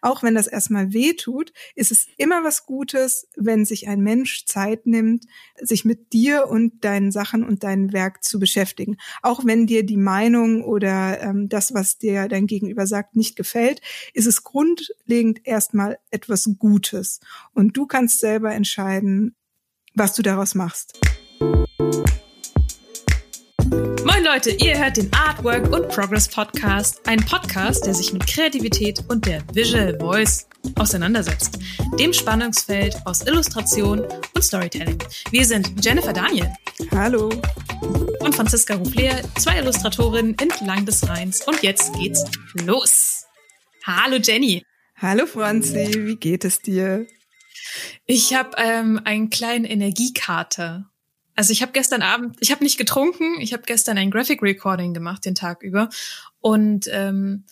auch wenn das erstmal weh tut, ist es immer was Gutes, wenn sich ein Mensch Zeit nimmt, sich mit dir und deinen Sachen und deinem Werk zu beschäftigen. Auch wenn dir die Meinung oder ähm, das, was dir dein Gegenüber sagt, nicht gefällt, ist es grundlegend erstmal etwas Gutes. Und du kannst selber entscheiden, was du daraus machst. Moin Leute, ihr hört den Artwork und Progress Podcast, ein Podcast, der sich mit Kreativität und der Visual Voice auseinandersetzt, dem Spannungsfeld aus Illustration und Storytelling. Wir sind Jennifer Daniel. Hallo. Und Franziska Rufler, zwei Illustratorinnen entlang des Rheins. Und jetzt geht's los. Hallo Jenny. Hallo Franzi, wie geht es dir? Ich habe ähm, einen kleinen Energiekater. Also ich habe gestern Abend, ich habe nicht getrunken, ich habe gestern ein Graphic Recording gemacht den Tag über und ähm,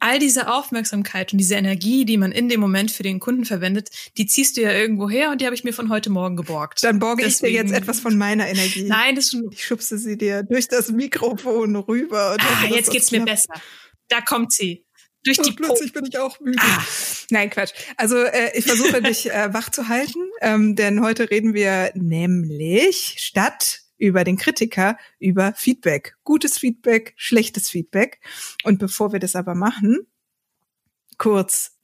all diese Aufmerksamkeit und diese Energie, die man in dem Moment für den Kunden verwendet, die ziehst du ja irgendwo her und die habe ich mir von heute Morgen geborgt. Dann borge Deswegen, ich dir jetzt etwas von meiner Energie. Nein, das ist schon. Ich schubse sie dir durch das Mikrofon rüber. ah, jetzt geht's mir besser. Da kommt sie durch die plötzlich bin ich auch müde. Ah. Nein, Quatsch. Also äh, ich versuche dich äh, wach zu halten, ähm, denn heute reden wir nämlich statt über den Kritiker über Feedback. Gutes Feedback, schlechtes Feedback. Und bevor wir das aber machen, kurz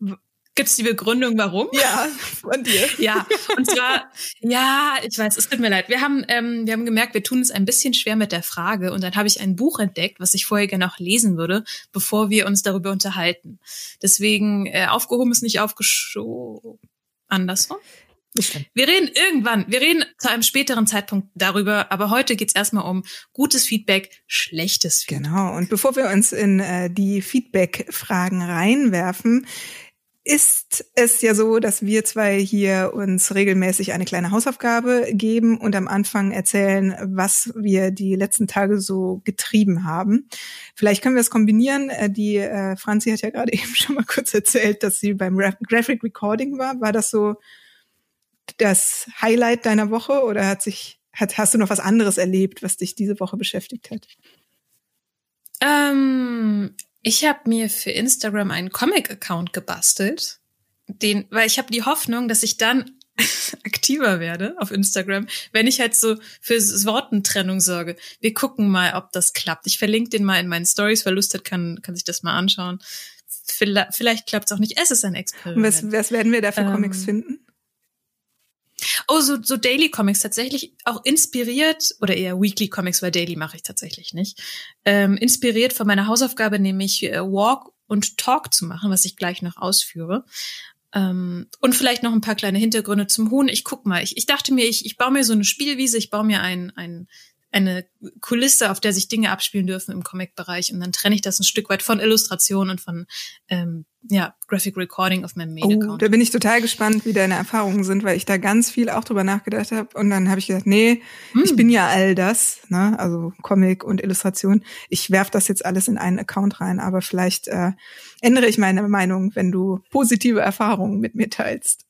Gibt es die Begründung, warum? Ja, von dir. ja, und zwar, ja, ich weiß, es tut mir leid. Wir haben, ähm, wir haben gemerkt, wir tun es ein bisschen schwer mit der Frage und dann habe ich ein Buch entdeckt, was ich vorher gerne noch lesen würde, bevor wir uns darüber unterhalten. Deswegen äh, aufgehoben ist nicht aufgeschoben. Andersrum? Wir reden irgendwann, wir reden zu einem späteren Zeitpunkt darüber, aber heute geht's erstmal um gutes Feedback, schlechtes Feedback. Genau, und bevor wir uns in äh, die Feedback-Fragen reinwerfen, ist es ja so, dass wir zwei hier uns regelmäßig eine kleine Hausaufgabe geben und am Anfang erzählen, was wir die letzten Tage so getrieben haben. Vielleicht können wir es kombinieren. Äh, die äh, Franzi hat ja gerade eben schon mal kurz erzählt, dass sie beim Graphic Recording war. War das so das Highlight deiner Woche oder hat sich hat, hast du noch was anderes erlebt, was dich diese Woche beschäftigt hat? Ähm, ich habe mir für Instagram einen Comic-Account gebastelt, den, weil ich habe die Hoffnung, dass ich dann aktiver werde auf Instagram, wenn ich halt so für Wortentrennung sorge. Wir gucken mal, ob das klappt. Ich verlinke den mal in meinen Stories. Wer Lust hat, kann, kann sich das mal anschauen. Vielleicht, vielleicht klappt es auch nicht. Es ist ein Experiment. Was, was werden wir da für ähm, Comics finden? Oh, so, so Daily Comics tatsächlich auch inspiriert, oder eher Weekly Comics, weil Daily mache ich tatsächlich nicht. Ähm, inspiriert von meiner Hausaufgabe, nämlich äh, Walk und Talk zu machen, was ich gleich noch ausführe. Ähm, und vielleicht noch ein paar kleine Hintergründe zum Huhn. Ich guck mal, ich, ich dachte mir, ich, ich baue mir so eine Spielwiese, ich baue mir ein, ein eine Kulisse, auf der sich Dinge abspielen dürfen im Comic-Bereich. Und dann trenne ich das ein Stück weit von Illustration und von ähm, ja, Graphic Recording auf meinem Main-Account. Oh, da bin ich total gespannt, wie deine Erfahrungen sind, weil ich da ganz viel auch drüber nachgedacht habe. Und dann habe ich gedacht, nee, hm. ich bin ja all das, ne? also Comic und Illustration. Ich werf das jetzt alles in einen Account rein, aber vielleicht äh, ändere ich meine Meinung, wenn du positive Erfahrungen mit mir teilst.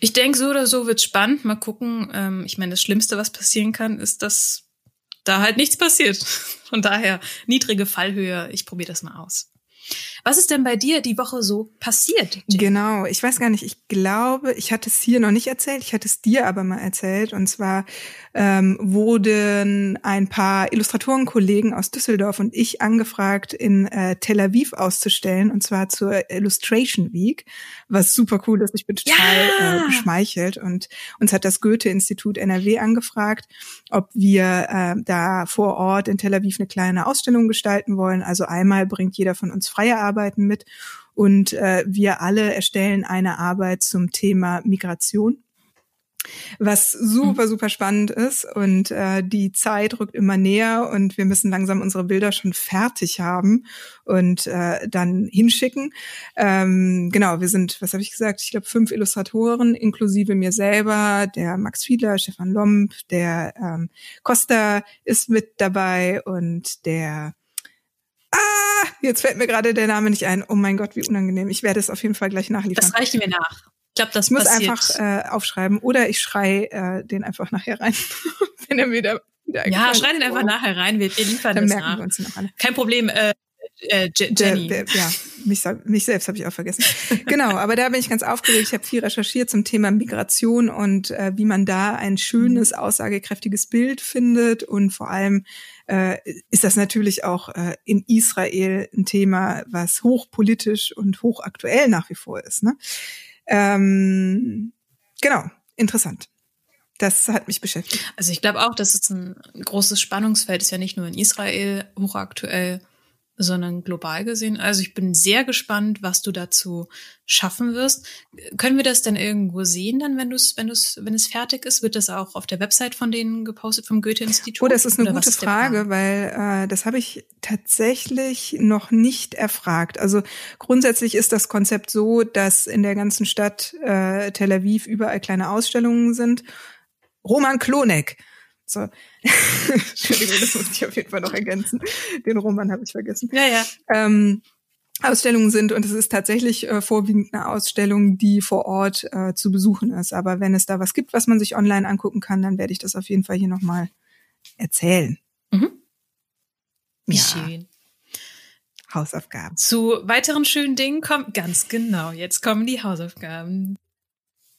Ich denke, so oder so wird spannend. Mal gucken. Ähm, ich meine, das Schlimmste, was passieren kann, ist, dass da halt nichts passiert. Von daher niedrige Fallhöhe. Ich probiere das mal aus. Was ist denn bei dir die Woche so passiert? Jim? Genau, ich weiß gar nicht. Ich glaube, ich hatte es hier noch nicht erzählt. Ich hatte es dir aber mal erzählt. Und zwar ähm, wurden ein paar Illustratorenkollegen aus Düsseldorf und ich angefragt, in äh, Tel Aviv auszustellen. Und zwar zur Illustration Week, was super cool ist. Ich bin total ja. äh, geschmeichelt. Und uns hat das Goethe-Institut NRW angefragt, ob wir äh, da vor Ort in Tel Aviv eine kleine Ausstellung gestalten wollen. Also einmal bringt jeder von uns freie Arbeiten mit und äh, wir alle erstellen eine Arbeit zum Thema Migration was super, mhm. super spannend ist. Und äh, die Zeit rückt immer näher und wir müssen langsam unsere Bilder schon fertig haben und äh, dann hinschicken. Ähm, genau, wir sind, was habe ich gesagt? Ich glaube, fünf Illustratoren, inklusive mir selber, der Max Fiedler, Stefan Lomb, der ähm, Costa ist mit dabei und der Ah, jetzt fällt mir gerade der Name nicht ein. Oh mein Gott, wie unangenehm. Ich werde es auf jeden Fall gleich nachliefern. Das reicht mir nach. Ich glaube, das ich muss passiert. einfach äh, aufschreiben oder ich schrei äh, den einfach nachher rein, wenn er wieder wieder Ja, schrei den einfach nachher rein. Wir, wir liefern Dann das merken nach. Wir uns noch alle. Kein Problem. Äh, äh, Jenny. Der, der, ja, mich, mich selbst habe ich auch vergessen. genau, aber da bin ich ganz aufgeregt. Ich habe viel recherchiert zum Thema Migration und äh, wie man da ein schönes, mhm. aussagekräftiges Bild findet. Und vor allem äh, ist das natürlich auch äh, in Israel ein Thema, was hochpolitisch und hochaktuell nach wie vor ist. Ne? Ähm, genau, interessant das hat mich beschäftigt. Also ich glaube auch, dass es ein großes Spannungsfeld ist ja nicht nur in Israel hochaktuell, sondern global gesehen. Also ich bin sehr gespannt, was du dazu schaffen wirst. Können wir das denn irgendwo sehen dann, wenn du es, wenn du es, wenn es fertig ist? Wird das auch auf der Website von denen gepostet vom Goethe-Institut? Oh, das ist eine gute ist Frage, weil äh, das habe ich tatsächlich noch nicht erfragt. Also grundsätzlich ist das Konzept so, dass in der ganzen Stadt äh, Tel Aviv überall kleine Ausstellungen sind Roman Klonek. So. Entschuldigung, das muss ich auf jeden Fall noch ergänzen. Den Roman habe ich vergessen. Ja, ja. Ähm, Ausstellungen sind und es ist tatsächlich äh, vorwiegend eine Ausstellung, die vor Ort äh, zu besuchen ist. Aber wenn es da was gibt, was man sich online angucken kann, dann werde ich das auf jeden Fall hier nochmal erzählen. Mhm. Wie ja. schön. Hausaufgaben. Zu weiteren schönen Dingen kommen, ganz genau, jetzt kommen die Hausaufgaben.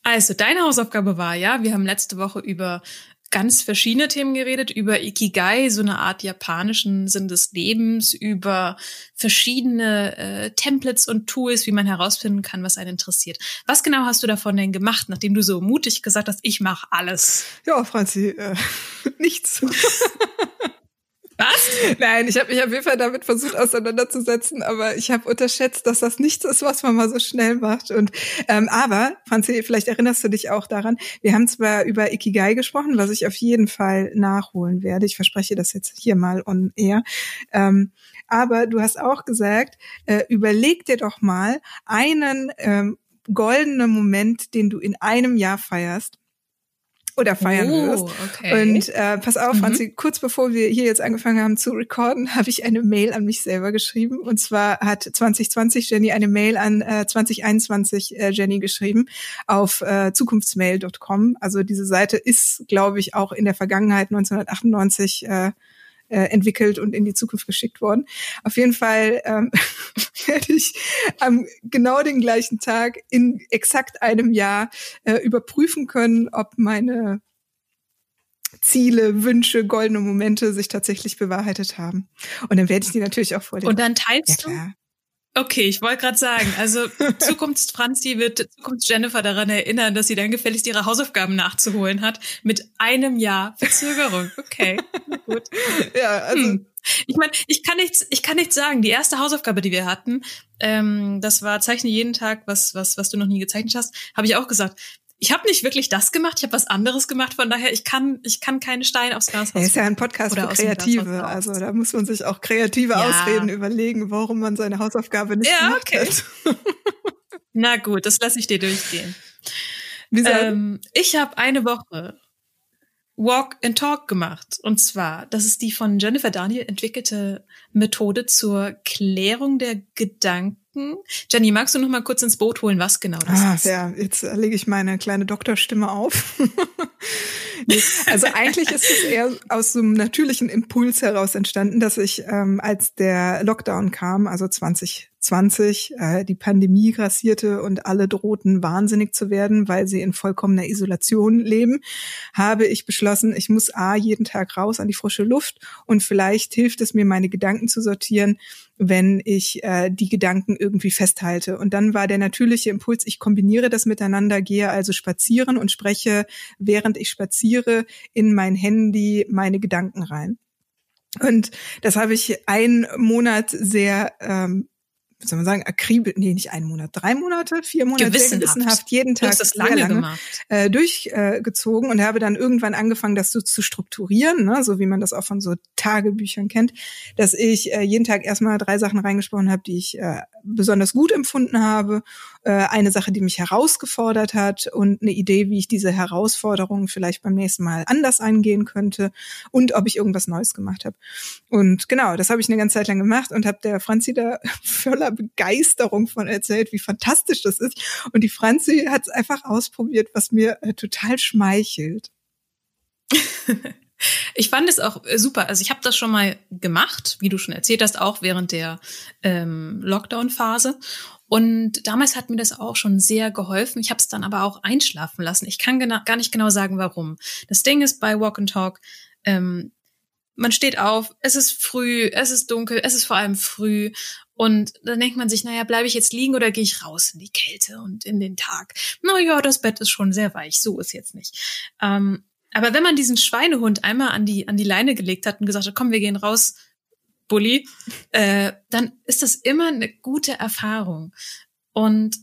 Also, deine Hausaufgabe war ja, wir haben letzte Woche über ganz verschiedene Themen geredet, über Ikigai, so eine Art japanischen Sinn des Lebens, über verschiedene äh, Templates und Tools, wie man herausfinden kann, was einen interessiert. Was genau hast du davon denn gemacht, nachdem du so mutig gesagt hast, ich mache alles? Ja, Franzi, äh, nichts. Was? Nein, ich habe mich auf jeden Fall damit versucht auseinanderzusetzen, aber ich habe unterschätzt, dass das nichts ist, was man mal so schnell macht. Und ähm, aber, Franzi, vielleicht erinnerst du dich auch daran, wir haben zwar über Ikigai gesprochen, was ich auf jeden Fall nachholen werde. Ich verspreche das jetzt hier mal on air. Ähm, aber du hast auch gesagt, äh, überleg dir doch mal einen ähm, goldenen Moment, den du in einem Jahr feierst oder feiern oh, wirst. Okay. Und äh, pass auf, Franzi, mhm. kurz bevor wir hier jetzt angefangen haben zu recorden, habe ich eine Mail an mich selber geschrieben. Und zwar hat 2020 Jenny eine Mail an äh, 2021 äh, Jenny geschrieben auf äh, zukunftsmail.com. Also diese Seite ist, glaube ich, auch in der Vergangenheit 1998 äh, äh, entwickelt und in die Zukunft geschickt worden. Auf jeden Fall ähm, werde ich am genau den gleichen Tag in exakt einem Jahr äh, überprüfen können, ob meine Ziele, Wünsche, goldene Momente sich tatsächlich bewahrheitet haben. Und dann werde ich die natürlich auch vorlesen. Und dann teilst ja, du? Okay, ich wollte gerade sagen, also Zukunftsfranzi wird Zukunfts-Jennifer daran erinnern, dass sie dann gefälligst ihre Hausaufgaben nachzuholen hat mit einem Jahr Verzögerung. Okay, gut. Ja, also hm. Ich meine, ich kann nichts, ich kann nichts sagen. Die erste Hausaufgabe, die wir hatten, ähm, das war zeichne jeden Tag, was was was du noch nie gezeichnet hast, habe ich auch gesagt ich habe nicht wirklich das gemacht, ich habe was anderes gemacht, von daher ich kann ich kann keine Steine aufs Glas hauen. Ja, ist ja ein Podcast für Kreative, also da muss man sich auch kreative ja. Ausreden überlegen, warum man seine Hausaufgabe nicht ja, okay. hat. Na gut, das lasse ich dir durchgehen. Ähm, ich habe eine Woche Walk and Talk gemacht. Und zwar, das ist die von Jennifer Daniel entwickelte Methode zur Klärung der Gedanken Gedanken. Jenny, magst du noch mal kurz ins Boot holen, was genau das ah, ist? Ja, jetzt lege ich meine kleine Doktorstimme auf. nee, also eigentlich ist es eher aus so einem natürlichen Impuls heraus entstanden, dass ich, ähm, als der Lockdown kam, also 20 20 äh, die Pandemie grassierte und alle drohten wahnsinnig zu werden, weil sie in vollkommener Isolation leben, habe ich beschlossen, ich muss A jeden Tag raus an die frische Luft und vielleicht hilft es mir, meine Gedanken zu sortieren, wenn ich äh, die Gedanken irgendwie festhalte. Und dann war der natürliche Impuls, ich kombiniere das miteinander, gehe also spazieren und spreche, während ich spaziere, in mein Handy meine Gedanken rein. Und das habe ich einen Monat sehr ähm, wie soll man sagen, akribisch, nee, nicht einen Monat, drei Monate, vier Monate gewissenhaft, gewissenhaft jeden Tag das lange, lange gemacht. Äh, durchgezogen äh, und habe dann irgendwann angefangen, das so zu strukturieren, ne, so wie man das auch von so Tagebüchern kennt, dass ich äh, jeden Tag erstmal drei Sachen reingesprochen habe, die ich äh, besonders gut empfunden habe, äh, eine Sache, die mich herausgefordert hat und eine Idee, wie ich diese Herausforderungen vielleicht beim nächsten Mal anders angehen könnte und ob ich irgendwas Neues gemacht habe. Und genau, das habe ich eine ganze Zeit lang gemacht und habe der Franzi da voller Begeisterung von erzählt, wie fantastisch das ist. Und die Franzi hat es einfach ausprobiert, was mir äh, total schmeichelt. Ich fand es auch äh, super. Also ich habe das schon mal gemacht, wie du schon erzählt hast, auch während der ähm, Lockdown-Phase. Und damals hat mir das auch schon sehr geholfen. Ich habe es dann aber auch einschlafen lassen. Ich kann gar nicht genau sagen, warum. Das Ding ist bei Walk and Talk, ähm, man steht auf, es ist früh, es ist dunkel, es ist vor allem früh. Und dann denkt man sich, naja, bleibe ich jetzt liegen oder gehe ich raus in die Kälte und in den Tag? Naja, das Bett ist schon sehr weich, so ist jetzt nicht. Ähm, aber wenn man diesen Schweinehund einmal an die, an die Leine gelegt hat und gesagt hat, komm, wir gehen raus, Bulli, äh, dann ist das immer eine gute Erfahrung. Und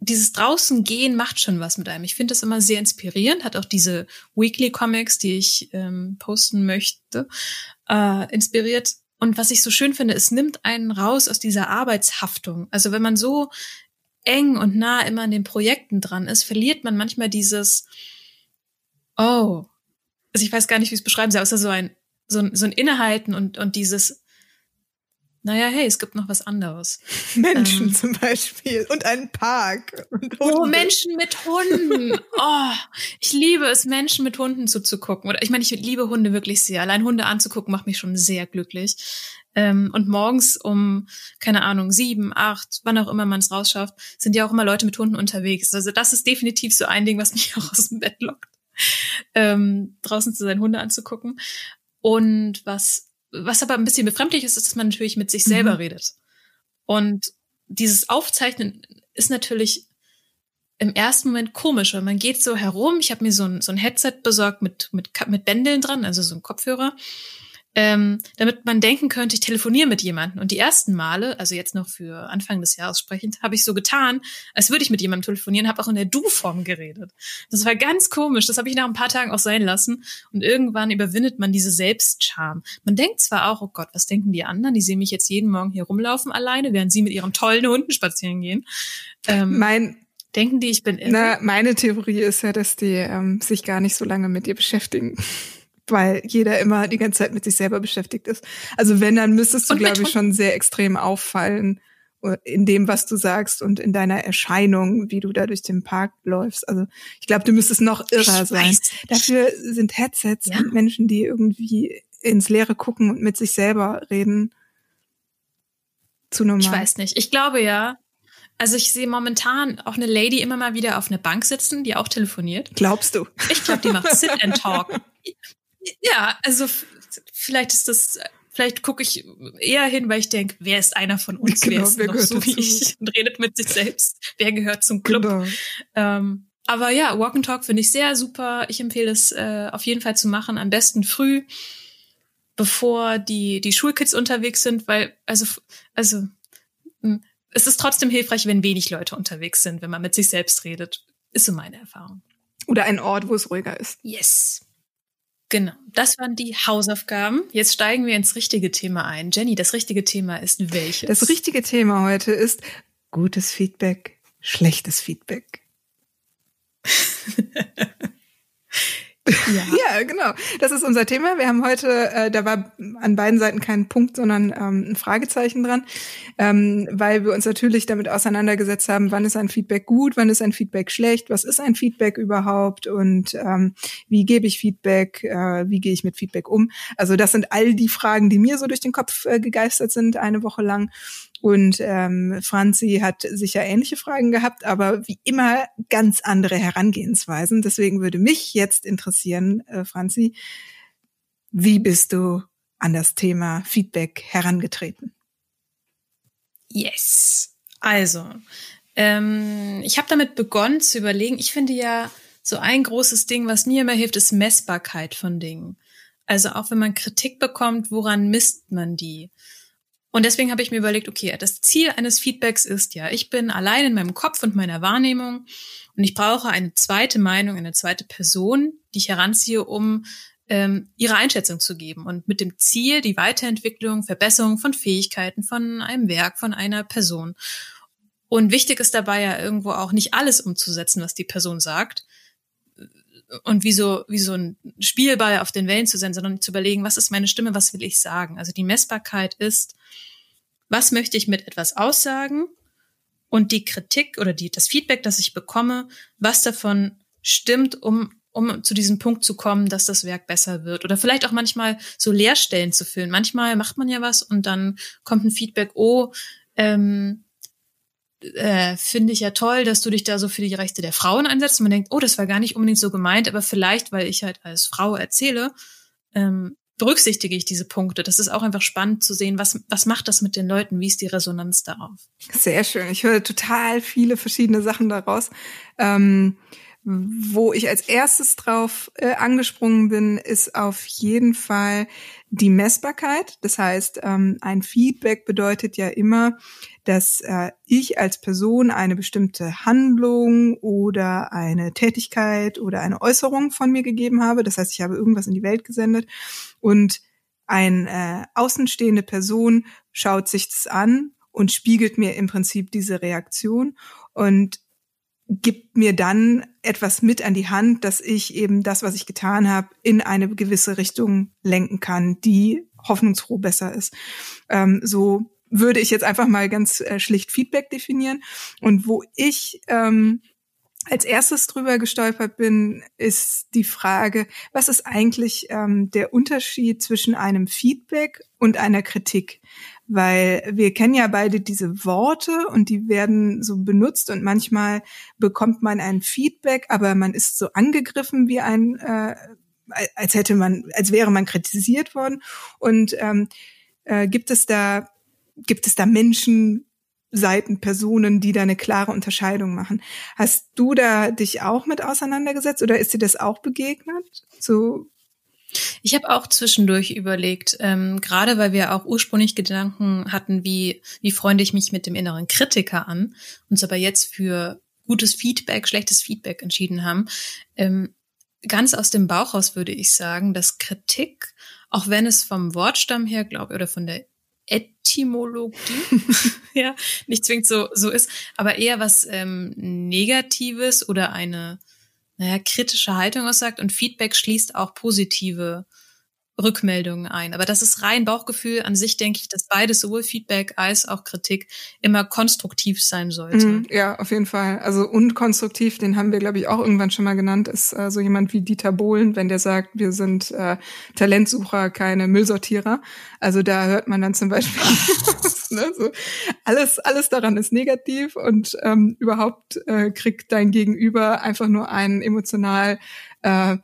dieses draußen gehen macht schon was mit einem. Ich finde das immer sehr inspirierend. Hat auch diese Weekly Comics, die ich ähm, posten möchte, äh, inspiriert. Und was ich so schön finde, es nimmt einen raus aus dieser Arbeitshaftung. Also wenn man so eng und nah immer an den Projekten dran ist, verliert man manchmal dieses, Oh. Also ich weiß gar nicht, wie ich es beschreiben soll, außer so ein, so ein, so ein Innehalten und, und dieses, naja, hey, es gibt noch was anderes. Menschen ähm, zum Beispiel und einen Park. Und oh, Menschen mit Hunden. Oh, ich liebe es, Menschen mit Hunden zuzugucken. Oder ich meine, ich liebe Hunde wirklich sehr. Allein Hunde anzugucken macht mich schon sehr glücklich. Ähm, und morgens um, keine Ahnung, sieben, acht, wann auch immer man es rausschafft, sind ja auch immer Leute mit Hunden unterwegs. Also das ist definitiv so ein Ding, was mich auch aus dem Bett lockt ähm, draußen zu seinen Hunde anzugucken. Und was, was aber ein bisschen befremdlich ist, ist, dass man natürlich mit sich selber mhm. redet. Und dieses Aufzeichnen ist natürlich im ersten Moment komisch, weil man geht so herum. Ich habe mir so ein, so ein Headset besorgt mit, mit, mit Bändeln dran, also so ein Kopfhörer ähm, damit man denken könnte, ich telefoniere mit jemandem. Und die ersten Male, also jetzt noch für Anfang des Jahres sprechend, habe ich so getan, als würde ich mit jemandem telefonieren, habe auch in der Du-Form geredet. Das war ganz komisch. Das habe ich nach ein paar Tagen auch sein lassen. Und irgendwann überwindet man diese Selbstscham. Man denkt zwar auch, oh Gott, was denken die anderen? Die sehen mich jetzt jeden Morgen hier rumlaufen alleine, während sie mit ihren tollen Hunden spazieren gehen. Ähm, mein Denken die, ich bin irre? Na, meine Theorie ist ja, dass die ähm, sich gar nicht so lange mit dir beschäftigen weil jeder immer die ganze Zeit mit sich selber beschäftigt ist. Also wenn, dann müsstest du, glaube ich, schon sehr extrem auffallen äh, in dem, was du sagst und in deiner Erscheinung, wie du da durch den Park läufst. Also ich glaube, du müsstest noch irrer sein. Dafür sind Headsets ja. und Menschen, die irgendwie ins Leere gucken und mit sich selber reden, zu normal. Ich weiß nicht. Ich glaube ja. Also ich sehe momentan auch eine Lady immer mal wieder auf einer Bank sitzen, die auch telefoniert. Glaubst du? Ich glaube, die macht Sit and Talk. Ja, also vielleicht ist das, vielleicht gucke ich eher hin, weil ich denke, wer ist einer von uns, genau, wer ist wer noch so dazu? wie ich und redet mit sich selbst, wer gehört zum Club. Genau. Ähm, aber ja, Walk and Talk finde ich sehr super. Ich empfehle es äh, auf jeden Fall zu machen, am besten früh, bevor die die Schulkids unterwegs sind, weil also also es ist trotzdem hilfreich, wenn wenig Leute unterwegs sind, wenn man mit sich selbst redet. Ist so meine Erfahrung. Oder ein Ort, wo es ruhiger ist. Yes. Genau, das waren die Hausaufgaben. Jetzt steigen wir ins richtige Thema ein. Jenny, das richtige Thema ist welches? Das richtige Thema heute ist gutes Feedback, schlechtes Feedback. Ja. ja, genau. Das ist unser Thema. Wir haben heute, äh, da war an beiden Seiten kein Punkt, sondern ähm, ein Fragezeichen dran, ähm, weil wir uns natürlich damit auseinandergesetzt haben, wann ist ein Feedback gut, wann ist ein Feedback schlecht, was ist ein Feedback überhaupt und ähm, wie gebe ich Feedback, äh, wie gehe ich mit Feedback um. Also das sind all die Fragen, die mir so durch den Kopf äh, gegeistert sind eine Woche lang. Und ähm, Franzi hat sicher ähnliche Fragen gehabt, aber wie immer ganz andere Herangehensweisen. Deswegen würde mich jetzt interessieren, äh, Franzi, wie bist du an das Thema Feedback herangetreten? Yes. Also, ähm, ich habe damit begonnen zu überlegen. Ich finde ja, so ein großes Ding, was mir immer hilft, ist Messbarkeit von Dingen. Also auch wenn man Kritik bekommt, woran misst man die? Und deswegen habe ich mir überlegt, okay, das Ziel eines Feedbacks ist ja, ich bin allein in meinem Kopf und meiner Wahrnehmung und ich brauche eine zweite Meinung, eine zweite Person, die ich heranziehe, um ähm, ihre Einschätzung zu geben und mit dem Ziel die Weiterentwicklung, Verbesserung von Fähigkeiten, von einem Werk, von einer Person. Und wichtig ist dabei ja irgendwo auch nicht alles umzusetzen, was die Person sagt, und wie so, wie so ein Spielball auf den Wellen zu sein, sondern zu überlegen, was ist meine Stimme, was will ich sagen? Also die Messbarkeit ist, was möchte ich mit etwas aussagen? Und die Kritik oder die, das Feedback, das ich bekomme, was davon stimmt, um um zu diesem Punkt zu kommen, dass das Werk besser wird. Oder vielleicht auch manchmal so Leerstellen zu füllen. Manchmal macht man ja was und dann kommt ein Feedback, oh, ähm, äh, finde ich ja toll, dass du dich da so für die Rechte der Frauen einsetzt. Und man denkt, oh, das war gar nicht unbedingt so gemeint, aber vielleicht, weil ich halt als Frau erzähle, ähm, berücksichtige ich diese Punkte. Das ist auch einfach spannend zu sehen, was, was macht das mit den Leuten, wie ist die Resonanz darauf. Sehr schön. Ich höre total viele verschiedene Sachen daraus. Ähm, wo ich als erstes drauf äh, angesprungen bin, ist auf jeden Fall die Messbarkeit. Das heißt, ähm, ein Feedback bedeutet ja immer, dass äh, ich als Person eine bestimmte Handlung oder eine Tätigkeit oder eine Äußerung von mir gegeben habe. Das heißt, ich habe irgendwas in die Welt gesendet und eine äh, außenstehende Person schaut sich das an und spiegelt mir im Prinzip diese Reaktion und gibt mir dann etwas mit an die Hand, dass ich eben das, was ich getan habe, in eine gewisse Richtung lenken kann, die hoffnungsfroh besser ist. Ähm, so würde ich jetzt einfach mal ganz äh, schlicht Feedback definieren. Und wo ich ähm, als erstes drüber gestolpert bin, ist die Frage, was ist eigentlich ähm, der Unterschied zwischen einem Feedback und einer Kritik? Weil wir kennen ja beide diese Worte und die werden so benutzt und manchmal bekommt man ein Feedback, aber man ist so angegriffen wie ein, äh, als hätte man, als wäre man kritisiert worden. Und ähm, äh, gibt es da, gibt es da Menschen, Seiten, Personen, die da eine klare Unterscheidung machen. Hast du da dich auch mit auseinandergesetzt oder ist dir das auch begegnet? So ich habe auch zwischendurch überlegt, ähm, gerade weil wir auch ursprünglich Gedanken hatten, wie, wie freunde ich mich mit dem inneren Kritiker an, uns aber jetzt für gutes Feedback, schlechtes Feedback entschieden haben. Ähm, ganz aus dem Bauch raus würde ich sagen, dass Kritik, auch wenn es vom Wortstamm her, glaube ich, oder von der Etymologie, ja, nicht zwingend so, so ist, aber eher was ähm, Negatives oder eine naja, kritische Haltung aussagt und Feedback schließt auch positive Rückmeldungen ein. Aber das ist rein Bauchgefühl. An sich denke ich, dass beides, sowohl Feedback als auch Kritik, immer konstruktiv sein sollte. Mm, ja, auf jeden Fall. Also und konstruktiv, den haben wir, glaube ich, auch irgendwann schon mal genannt, ist äh, so jemand wie Dieter Bohlen, wenn der sagt, wir sind äh, Talentsucher, keine Müllsortierer. Also da hört man dann zum Beispiel, ne, so, alles, alles daran ist negativ und ähm, überhaupt äh, kriegt dein Gegenüber einfach nur einen emotional äh,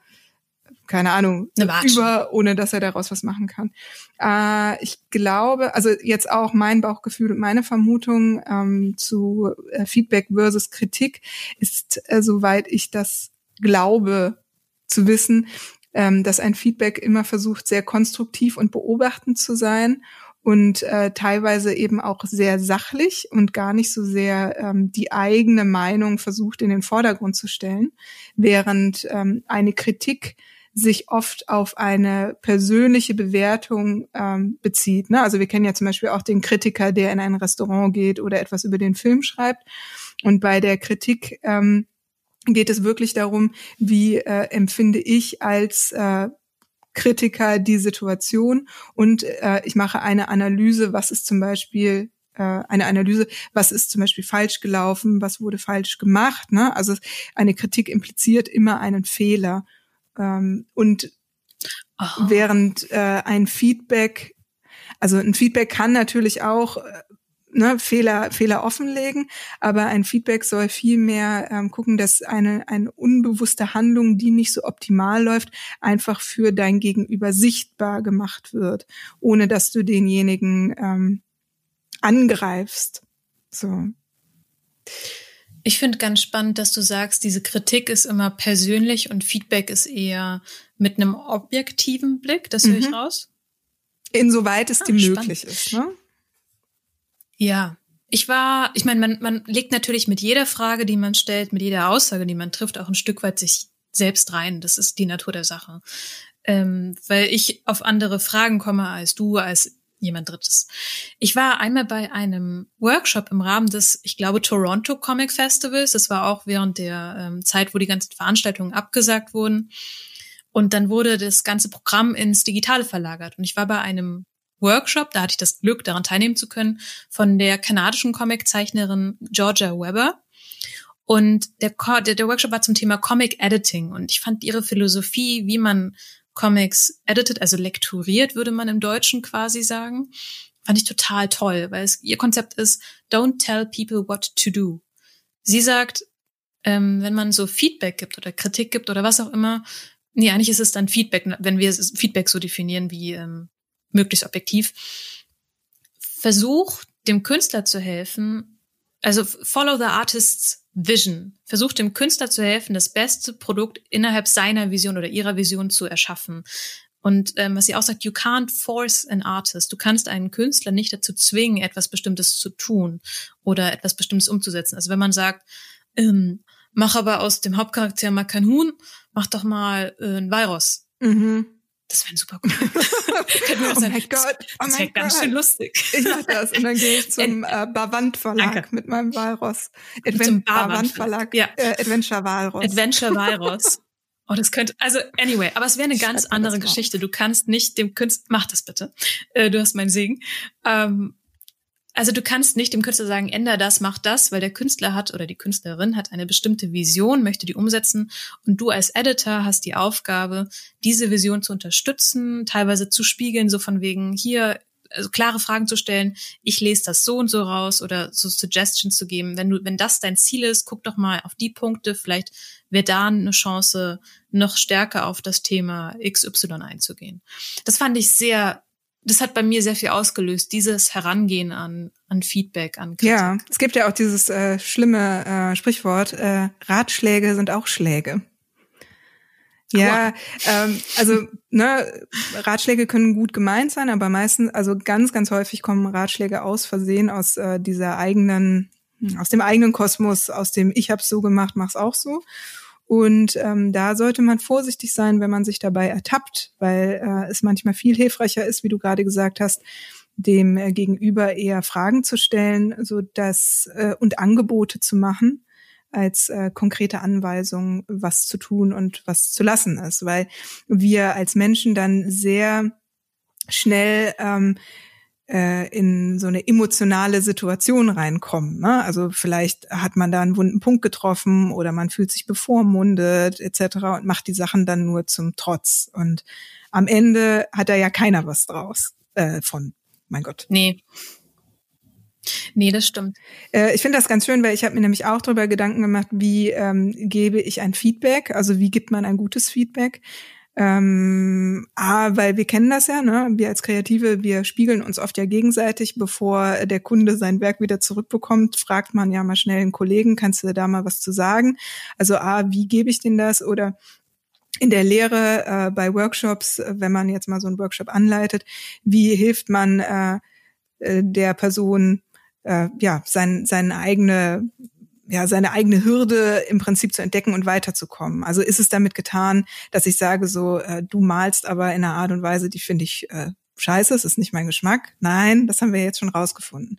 keine Ahnung, über, ohne dass er daraus was machen kann. Äh, ich glaube, also jetzt auch mein Bauchgefühl und meine Vermutung ähm, zu äh, Feedback versus Kritik ist, äh, soweit ich das glaube zu wissen, ähm, dass ein Feedback immer versucht, sehr konstruktiv und beobachtend zu sein und äh, teilweise eben auch sehr sachlich und gar nicht so sehr ähm, die eigene Meinung versucht in den Vordergrund zu stellen, während ähm, eine Kritik sich oft auf eine persönliche Bewertung ähm, bezieht. Ne? Also wir kennen ja zum Beispiel auch den Kritiker, der in ein Restaurant geht oder etwas über den Film schreibt. Und bei der Kritik ähm, geht es wirklich darum, wie äh, empfinde ich als äh, Kritiker die Situation und äh, ich mache eine Analyse, was ist zum Beispiel äh, eine Analyse, was ist zum Beispiel falsch gelaufen, was wurde falsch gemacht. Ne? Also eine Kritik impliziert immer einen Fehler. Ähm, und oh. während äh, ein Feedback, also ein Feedback kann natürlich auch äh, ne, Fehler, Fehler offenlegen, aber ein Feedback soll vielmehr ähm, gucken, dass eine, eine unbewusste Handlung, die nicht so optimal läuft, einfach für dein Gegenüber sichtbar gemacht wird, ohne dass du denjenigen ähm, angreifst. So. Ich finde ganz spannend, dass du sagst, diese Kritik ist immer persönlich und Feedback ist eher mit einem objektiven Blick. Das höre ich mhm. raus. Insoweit es ah, dir möglich ist, ne? Ja. Ich war, ich meine, man, man legt natürlich mit jeder Frage, die man stellt, mit jeder Aussage, die man trifft, auch ein Stück weit sich selbst rein. Das ist die Natur der Sache. Ähm, weil ich auf andere Fragen komme als du, als jemand Drittes. Ich war einmal bei einem Workshop im Rahmen des, ich glaube, Toronto Comic Festivals. Das war auch während der ähm, Zeit, wo die ganzen Veranstaltungen abgesagt wurden. Und dann wurde das ganze Programm ins Digitale verlagert. Und ich war bei einem Workshop, da hatte ich das Glück, daran teilnehmen zu können, von der kanadischen Comiczeichnerin Georgia Weber. Und der, der, Workshop war zum Thema Comic Editing und ich fand ihre Philosophie, wie man Comics edited, also lekturiert, würde man im Deutschen quasi sagen, fand ich total toll, weil es, ihr Konzept ist, don't tell people what to do. Sie sagt, ähm, wenn man so Feedback gibt oder Kritik gibt oder was auch immer, nee, eigentlich ist es dann Feedback, wenn wir Feedback so definieren wie ähm, möglichst objektiv. Versuch dem Künstler zu helfen, also follow the artist's vision. Versucht dem Künstler zu helfen, das beste Produkt innerhalb seiner Vision oder ihrer Vision zu erschaffen. Und ähm, was sie auch sagt, you can't force an artist. Du kannst einen Künstler nicht dazu zwingen, etwas Bestimmtes zu tun oder etwas Bestimmtes umzusetzen. Also wenn man sagt, ähm, mach aber aus dem Hauptcharakter mal kein Huhn, mach doch mal äh, ein Virus. Mhm. Das wäre super gut. oh mein Gott. Oh das wäre ganz schön lustig. Ich mach das und dann gehe ich zum äh, Bavant Verlag Danke. mit meinem Walross. Advent Bavant Verlag. Ja. Äh, Adventure Walross. Adventure Walross. Oh, das könnte, also anyway, aber es wäre eine ganz andere Geschichte. Du kannst nicht dem Künstler, mach das bitte. Äh, du hast meinen Segen. Ähm, also du kannst nicht dem Künstler sagen, änder das, mach das, weil der Künstler hat oder die Künstlerin hat eine bestimmte Vision, möchte die umsetzen und du als Editor hast die Aufgabe, diese Vision zu unterstützen, teilweise zu spiegeln, so von wegen hier also klare Fragen zu stellen, ich lese das so und so raus oder so Suggestions zu geben. Wenn du, wenn das dein Ziel ist, guck doch mal auf die Punkte, vielleicht wäre da eine Chance, noch stärker auf das Thema XY einzugehen. Das fand ich sehr das hat bei mir sehr viel ausgelöst, dieses Herangehen an, an Feedback, an Kritik. Ja, es gibt ja auch dieses äh, schlimme äh, Sprichwort, äh, Ratschläge sind auch Schläge. Ja, ähm, also ne, Ratschläge können gut gemeint sein, aber meistens, also ganz, ganz häufig kommen Ratschläge aus Versehen aus äh, dieser eigenen, aus dem eigenen Kosmos, aus dem Ich hab's so gemacht, mach's auch so. Und ähm, da sollte man vorsichtig sein, wenn man sich dabei ertappt, weil äh, es manchmal viel hilfreicher ist, wie du gerade gesagt hast, dem äh, Gegenüber eher Fragen zu stellen, so dass äh, und Angebote zu machen als äh, konkrete Anweisungen, was zu tun und was zu lassen ist, weil wir als Menschen dann sehr schnell ähm, äh, in so eine emotionale Situation reinkommen. Ne? Also vielleicht hat man da einen wunden Punkt getroffen oder man fühlt sich bevormundet etc. und macht die Sachen dann nur zum Trotz. Und am Ende hat da ja keiner was draus äh, von. Mein Gott. Nee. Nee, das stimmt. Äh, ich finde das ganz schön, weil ich habe mir nämlich auch darüber Gedanken gemacht, wie ähm, gebe ich ein Feedback, also wie gibt man ein gutes Feedback. Ähm, ah, weil wir kennen das ja, ne? Wir als Kreative, wir spiegeln uns oft ja gegenseitig, bevor der Kunde sein Werk wieder zurückbekommt, fragt man ja mal schnell einen Kollegen, kannst du da mal was zu sagen? Also ah, wie gebe ich denn das? Oder in der Lehre äh, bei Workshops, wenn man jetzt mal so einen Workshop anleitet, wie hilft man äh, äh der Person äh, ja sein, seine eigene ja, seine eigene Hürde im Prinzip zu entdecken und weiterzukommen. Also ist es damit getan, dass ich sage so, äh, du malst aber in einer Art und Weise, die finde ich äh, scheiße, es ist nicht mein Geschmack. Nein, das haben wir jetzt schon rausgefunden.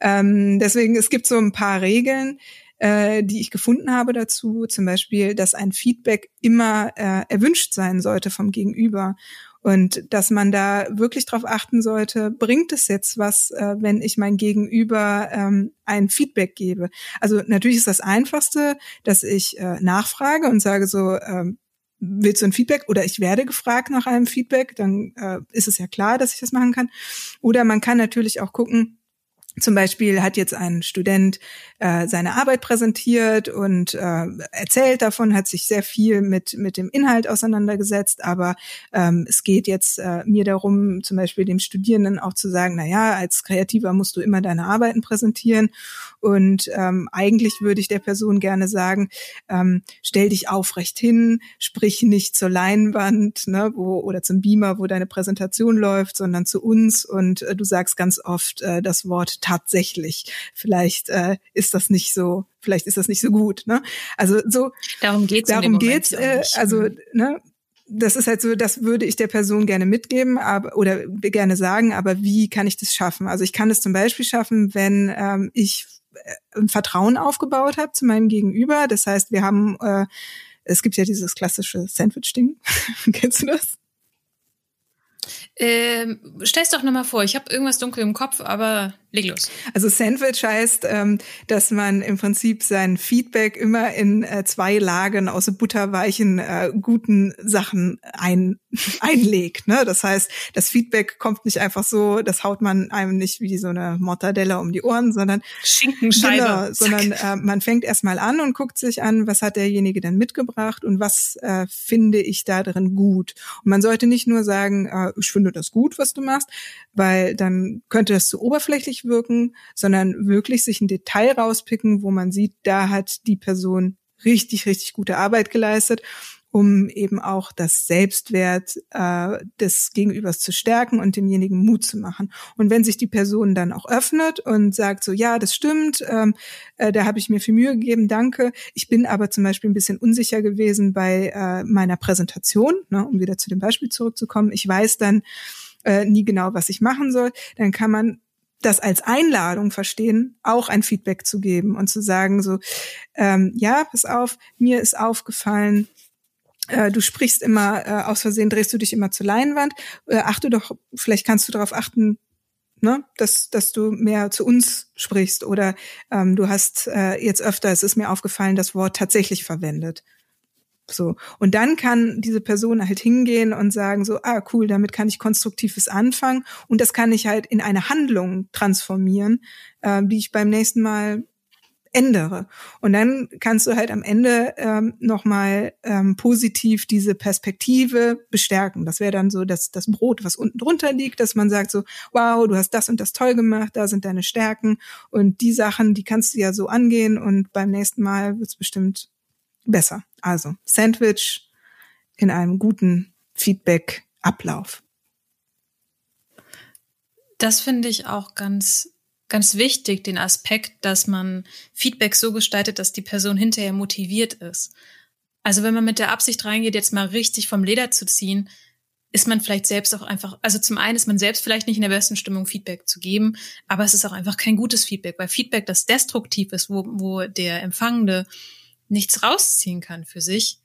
Ähm, deswegen, es gibt so ein paar Regeln, äh, die ich gefunden habe dazu. Zum Beispiel, dass ein Feedback immer äh, erwünscht sein sollte vom Gegenüber. Und dass man da wirklich darauf achten sollte, bringt es jetzt was, äh, wenn ich mein Gegenüber ähm, ein Feedback gebe. Also natürlich ist das Einfachste, dass ich äh, nachfrage und sage so, ähm, willst du ein Feedback oder ich werde gefragt nach einem Feedback, dann äh, ist es ja klar, dass ich das machen kann. Oder man kann natürlich auch gucken, zum Beispiel hat jetzt ein Student äh, seine Arbeit präsentiert und äh, erzählt davon, hat sich sehr viel mit mit dem Inhalt auseinandergesetzt, aber ähm, es geht jetzt äh, mir darum, zum Beispiel dem Studierenden auch zu sagen, na ja, als Kreativer musst du immer deine Arbeiten präsentieren. Und ähm, eigentlich würde ich der Person gerne sagen, ähm, stell dich aufrecht hin, sprich nicht zur Leinwand, ne, wo oder zum Beamer, wo deine Präsentation läuft, sondern zu uns. Und äh, du sagst ganz oft äh, das Wort tatsächlich. Vielleicht äh, ist das nicht so, vielleicht ist das nicht so gut. Ne? Also so darum geht's. Darum geht's. Äh, also mhm. ne, das ist halt so, das würde ich der Person gerne mitgeben, aber oder gerne sagen, aber wie kann ich das schaffen? Also ich kann es zum Beispiel schaffen, wenn ähm, ich äh, ein Vertrauen aufgebaut habe zu meinem Gegenüber. Das heißt, wir haben, äh, es gibt ja dieses klassische Sandwich-Ding. Kennst du das? Ähm, stell's doch nochmal vor, ich habe irgendwas dunkel im Kopf, aber leg los. Also Sandwich heißt, ähm, dass man im Prinzip sein Feedback immer in äh, zwei Lagen aus butterweichen, äh, guten Sachen ein, einlegt. Ne? Das heißt, das Feedback kommt nicht einfach so, das haut man einem nicht wie so eine Mortadella um die Ohren, sondern Schinkenscheibe. Genau, sondern äh, man fängt erstmal an und guckt sich an, was hat derjenige denn mitgebracht und was äh, finde ich da drin gut. Und man sollte nicht nur sagen, äh, ich finde das gut, was du machst, weil dann könnte das zu oberflächlich wirken, sondern wirklich sich ein Detail rauspicken, wo man sieht, da hat die Person richtig, richtig gute Arbeit geleistet um eben auch das Selbstwert äh, des Gegenübers zu stärken und demjenigen Mut zu machen. Und wenn sich die Person dann auch öffnet und sagt so, ja, das stimmt, ähm, äh, da habe ich mir viel Mühe gegeben, danke. Ich bin aber zum Beispiel ein bisschen unsicher gewesen bei äh, meiner Präsentation, ne, um wieder zu dem Beispiel zurückzukommen. Ich weiß dann äh, nie genau, was ich machen soll. Dann kann man das als Einladung verstehen, auch ein Feedback zu geben und zu sagen so, ähm, ja, pass auf, mir ist aufgefallen, äh, du sprichst immer, äh, aus Versehen drehst du dich immer zur Leinwand. Äh, achte doch, vielleicht kannst du darauf achten, ne, dass, dass du mehr zu uns sprichst oder ähm, du hast äh, jetzt öfter, es ist mir aufgefallen, das Wort tatsächlich verwendet. So. Und dann kann diese Person halt hingehen und sagen so, ah, cool, damit kann ich konstruktives anfangen und das kann ich halt in eine Handlung transformieren, äh, die ich beim nächsten Mal ändere. Und dann kannst du halt am Ende ähm, nochmal ähm, positiv diese Perspektive bestärken. Das wäre dann so das, das Brot, was unten drunter liegt, dass man sagt so, wow, du hast das und das toll gemacht, da sind deine Stärken und die Sachen, die kannst du ja so angehen und beim nächsten Mal wird's bestimmt besser. Also Sandwich in einem guten Feedback-Ablauf. Das finde ich auch ganz ganz wichtig, den Aspekt, dass man Feedback so gestaltet, dass die Person hinterher motiviert ist. Also wenn man mit der Absicht reingeht, jetzt mal richtig vom Leder zu ziehen, ist man vielleicht selbst auch einfach, also zum einen ist man selbst vielleicht nicht in der besten Stimmung, Feedback zu geben, aber es ist auch einfach kein gutes Feedback, weil Feedback, das destruktiv ist, wo, wo der Empfangende nichts rausziehen kann für sich,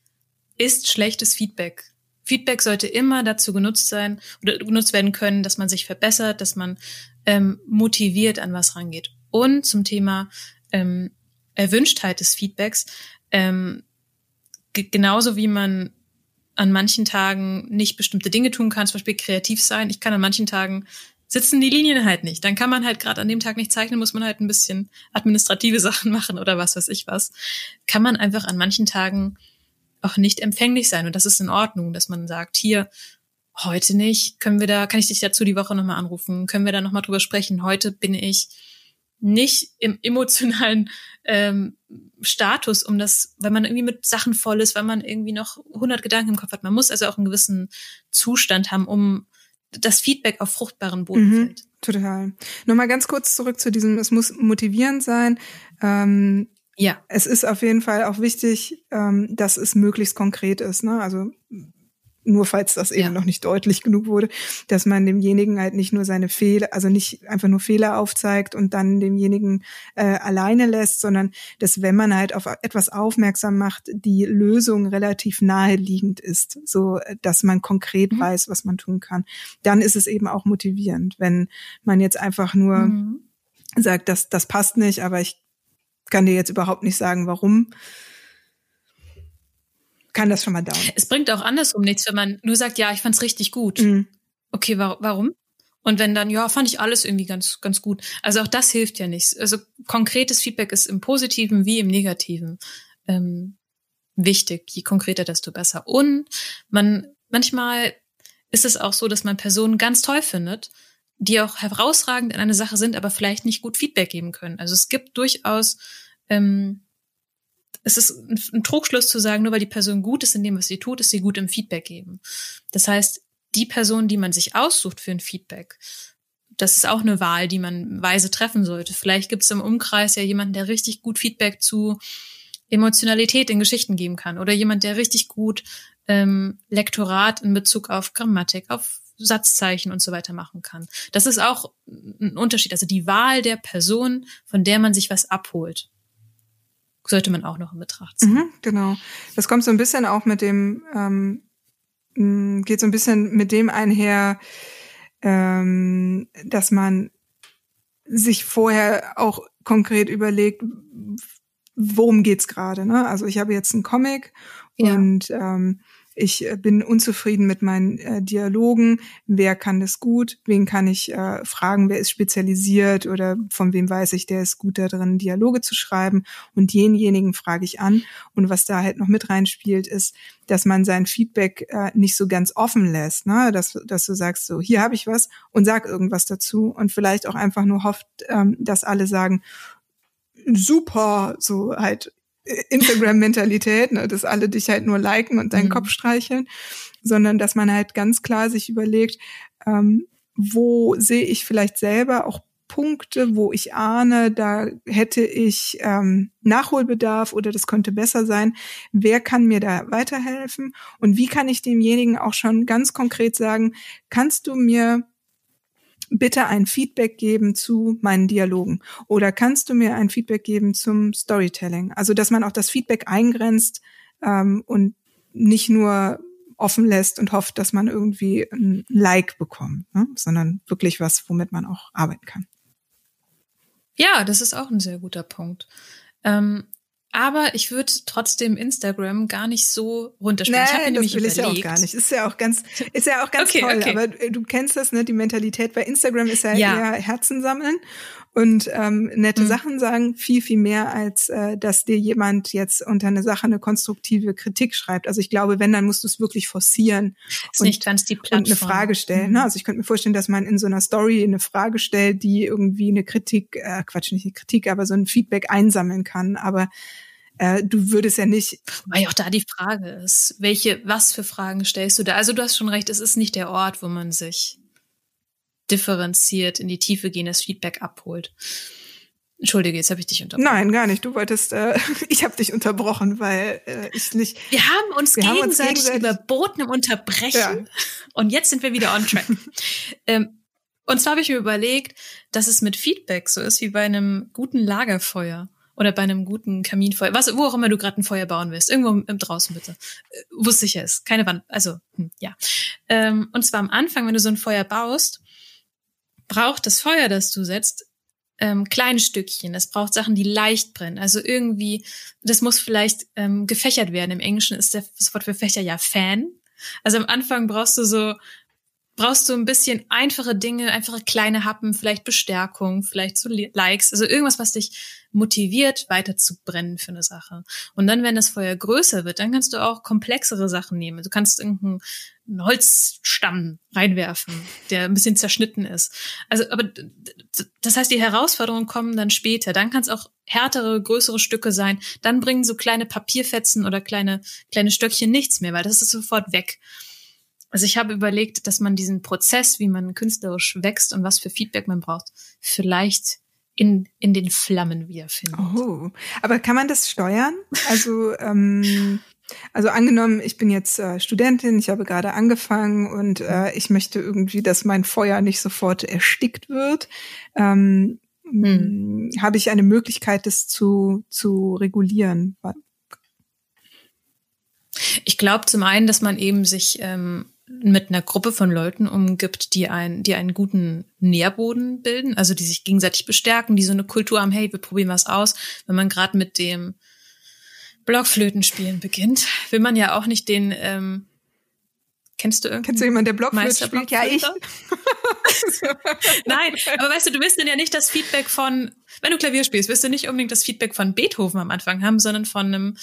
ist schlechtes Feedback. Feedback sollte immer dazu genutzt sein oder genutzt werden können, dass man sich verbessert, dass man ähm, motiviert an was rangeht. Und zum Thema ähm, Erwünschtheit des Feedbacks, ähm, genauso wie man an manchen Tagen nicht bestimmte Dinge tun kann, zum Beispiel kreativ sein. Ich kann an manchen Tagen sitzen die Linien halt nicht. Dann kann man halt gerade an dem Tag nicht zeichnen, muss man halt ein bisschen administrative Sachen machen oder was weiß ich was. Kann man einfach an manchen Tagen auch nicht empfänglich sein. Und das ist in Ordnung, dass man sagt, hier, heute nicht. Können wir da, kann ich dich dazu die Woche nochmal anrufen? Können wir da nochmal drüber sprechen? Heute bin ich nicht im emotionalen ähm, Status, um das, wenn man irgendwie mit Sachen voll ist, weil man irgendwie noch 100 Gedanken im Kopf hat. Man muss also auch einen gewissen Zustand haben, um das Feedback auf fruchtbaren Boden mhm, fällt. Total. Nochmal ganz kurz zurück zu diesem, es muss motivierend sein. Ähm, ja. Es ist auf jeden Fall auch wichtig, ähm, dass es möglichst konkret ist. Ne? Also nur falls das eben ja. noch nicht deutlich genug wurde, dass man demjenigen halt nicht nur seine Fehler, also nicht einfach nur Fehler aufzeigt und dann demjenigen äh, alleine lässt, sondern dass wenn man halt auf etwas aufmerksam macht, die Lösung relativ naheliegend ist, so dass man konkret mhm. weiß, was man tun kann, dann ist es eben auch motivierend. Wenn man jetzt einfach nur mhm. sagt, das, das passt nicht, aber ich kann dir jetzt überhaupt nicht sagen, warum, kann das schon mal dauern. Es bringt auch andersrum nichts, wenn man nur sagt, ja, ich fand's richtig gut. Mhm. Okay, wa warum? Und wenn dann, ja, fand ich alles irgendwie ganz, ganz gut. Also auch das hilft ja nichts. Also konkretes Feedback ist im Positiven wie im Negativen ähm, wichtig. Je konkreter, desto besser. Und man, manchmal ist es auch so, dass man Personen ganz toll findet, die auch herausragend in einer Sache sind, aber vielleicht nicht gut Feedback geben können. Also es gibt durchaus ähm, es ist ein, ein Trugschluss zu sagen, nur weil die Person gut ist in dem, was sie tut, ist sie gut im Feedback geben. Das heißt, die Person, die man sich aussucht für ein Feedback, das ist auch eine Wahl, die man weise treffen sollte. Vielleicht gibt es im Umkreis ja jemanden, der richtig gut Feedback zu Emotionalität in Geschichten geben kann oder jemand, der richtig gut ähm, Lektorat in Bezug auf Grammatik, auf Satzzeichen und so weiter machen kann. Das ist auch ein Unterschied. Also die Wahl der Person, von der man sich was abholt sollte man auch noch in Betracht ziehen. Mhm, genau. Das kommt so ein bisschen auch mit dem, ähm, geht so ein bisschen mit dem einher, ähm, dass man sich vorher auch konkret überlegt, worum geht's gerade. Ne? Also ich habe jetzt einen Comic ja. und ähm, ich äh, bin unzufrieden mit meinen äh, Dialogen. Wer kann das gut? Wen kann ich äh, fragen? Wer ist spezialisiert oder von wem weiß ich, der ist gut darin, Dialoge zu schreiben? Und denjenigen frage ich an. Und was da halt noch mit reinspielt, ist, dass man sein Feedback äh, nicht so ganz offen lässt, ne? dass, dass du sagst, so hier habe ich was und sag irgendwas dazu und vielleicht auch einfach nur hofft, ähm, dass alle sagen, super, so halt Instagram-Mentalität, ne, dass alle dich halt nur liken und deinen mhm. Kopf streicheln, sondern dass man halt ganz klar sich überlegt, ähm, wo sehe ich vielleicht selber auch Punkte, wo ich ahne, da hätte ich ähm, Nachholbedarf oder das könnte besser sein. Wer kann mir da weiterhelfen? Und wie kann ich demjenigen auch schon ganz konkret sagen, kannst du mir bitte ein Feedback geben zu meinen Dialogen oder kannst du mir ein Feedback geben zum Storytelling? Also dass man auch das Feedback eingrenzt ähm, und nicht nur offen lässt und hofft, dass man irgendwie ein Like bekommt, ne? sondern wirklich was, womit man auch arbeiten kann. Ja, das ist auch ein sehr guter Punkt. Ähm, aber ich würde trotzdem Instagram gar nicht so runterspielen. Nee, ich mir das will ich ja auch gar nicht. Ist ja auch ganz, ist ja auch ganz okay, toll. Okay. Aber du kennst das, ne? Die Mentalität bei Instagram ist ja, ja. eher Herzen sammeln und ähm, nette mhm. Sachen sagen, viel, viel mehr, als äh, dass dir jemand jetzt unter eine Sache eine konstruktive Kritik schreibt. Also ich glaube, wenn, dann musst du es wirklich forcieren ist und, nicht ganz die Plattform. und eine Frage stellen. Ne? Mhm. Also ich könnte mir vorstellen, dass man in so einer Story eine Frage stellt, die irgendwie eine Kritik, äh, Quatsch, nicht eine Kritik, aber so ein Feedback einsammeln kann. Aber äh, du würdest ja nicht. Weil auch da die Frage ist, welche, was für Fragen stellst du da? Also du hast schon recht, es ist nicht der Ort, wo man sich differenziert in die Tiefe gehendes Feedback abholt. Entschuldige, jetzt habe ich dich unterbrochen. Nein, gar nicht. Du wolltest, äh, ich habe dich unterbrochen, weil äh, ich nicht. Wir haben uns, wir gegenseitig, haben uns gegenseitig überboten im Unterbrechen ja. und jetzt sind wir wieder on track. ähm, und zwar habe ich mir überlegt, dass es mit Feedback so ist wie bei einem guten Lagerfeuer oder bei einem guten Kaminfeuer, was, wo auch immer du gerade ein Feuer bauen willst, irgendwo im, draußen bitte, äh, wo es sicher ist, keine Wand, also hm, ja. Ähm, und zwar am Anfang, wenn du so ein Feuer baust, braucht das Feuer, das du setzt, ähm, kleine Stückchen. Es braucht Sachen, die leicht brennen. Also irgendwie, das muss vielleicht ähm, gefächert werden. Im Englischen ist das Wort für Fächer ja Fan. Also am Anfang brauchst du so brauchst du ein bisschen einfache Dinge, einfache kleine Happen, vielleicht Bestärkung, vielleicht so Likes, also irgendwas, was dich motiviert, weiter zu brennen für eine Sache. Und dann, wenn das Feuer größer wird, dann kannst du auch komplexere Sachen nehmen. Du kannst irgendeinen Holzstamm reinwerfen, der ein bisschen zerschnitten ist. Also, aber das heißt, die Herausforderungen kommen dann später. Dann kann es auch härtere, größere Stücke sein. Dann bringen so kleine Papierfetzen oder kleine, kleine Stöckchen nichts mehr, weil das ist sofort weg. Also ich habe überlegt, dass man diesen Prozess, wie man künstlerisch wächst und was für Feedback man braucht, vielleicht in, in den Flammen wiederfindet. Oh, aber kann man das steuern? Also, ähm, also angenommen, ich bin jetzt äh, Studentin, ich habe gerade angefangen und äh, ich möchte irgendwie, dass mein Feuer nicht sofort erstickt wird. Ähm, hm. Habe ich eine Möglichkeit, das zu, zu regulieren? Ich glaube zum einen, dass man eben sich ähm, mit einer Gruppe von Leuten umgibt, die, ein, die einen guten Nährboden bilden, also die sich gegenseitig bestärken, die so eine Kultur haben, hey, wir probieren was aus. Wenn man gerade mit dem Blockflötenspielen beginnt, will man ja auch nicht den, ähm, kennst du irgendeinen? Kennst du jemanden, der Blockflöte spielt? Ja, ich. Nein, aber weißt du, du wirst dann ja nicht das Feedback von, wenn du Klavier spielst, wirst du nicht unbedingt das Feedback von Beethoven am Anfang haben, sondern von einem,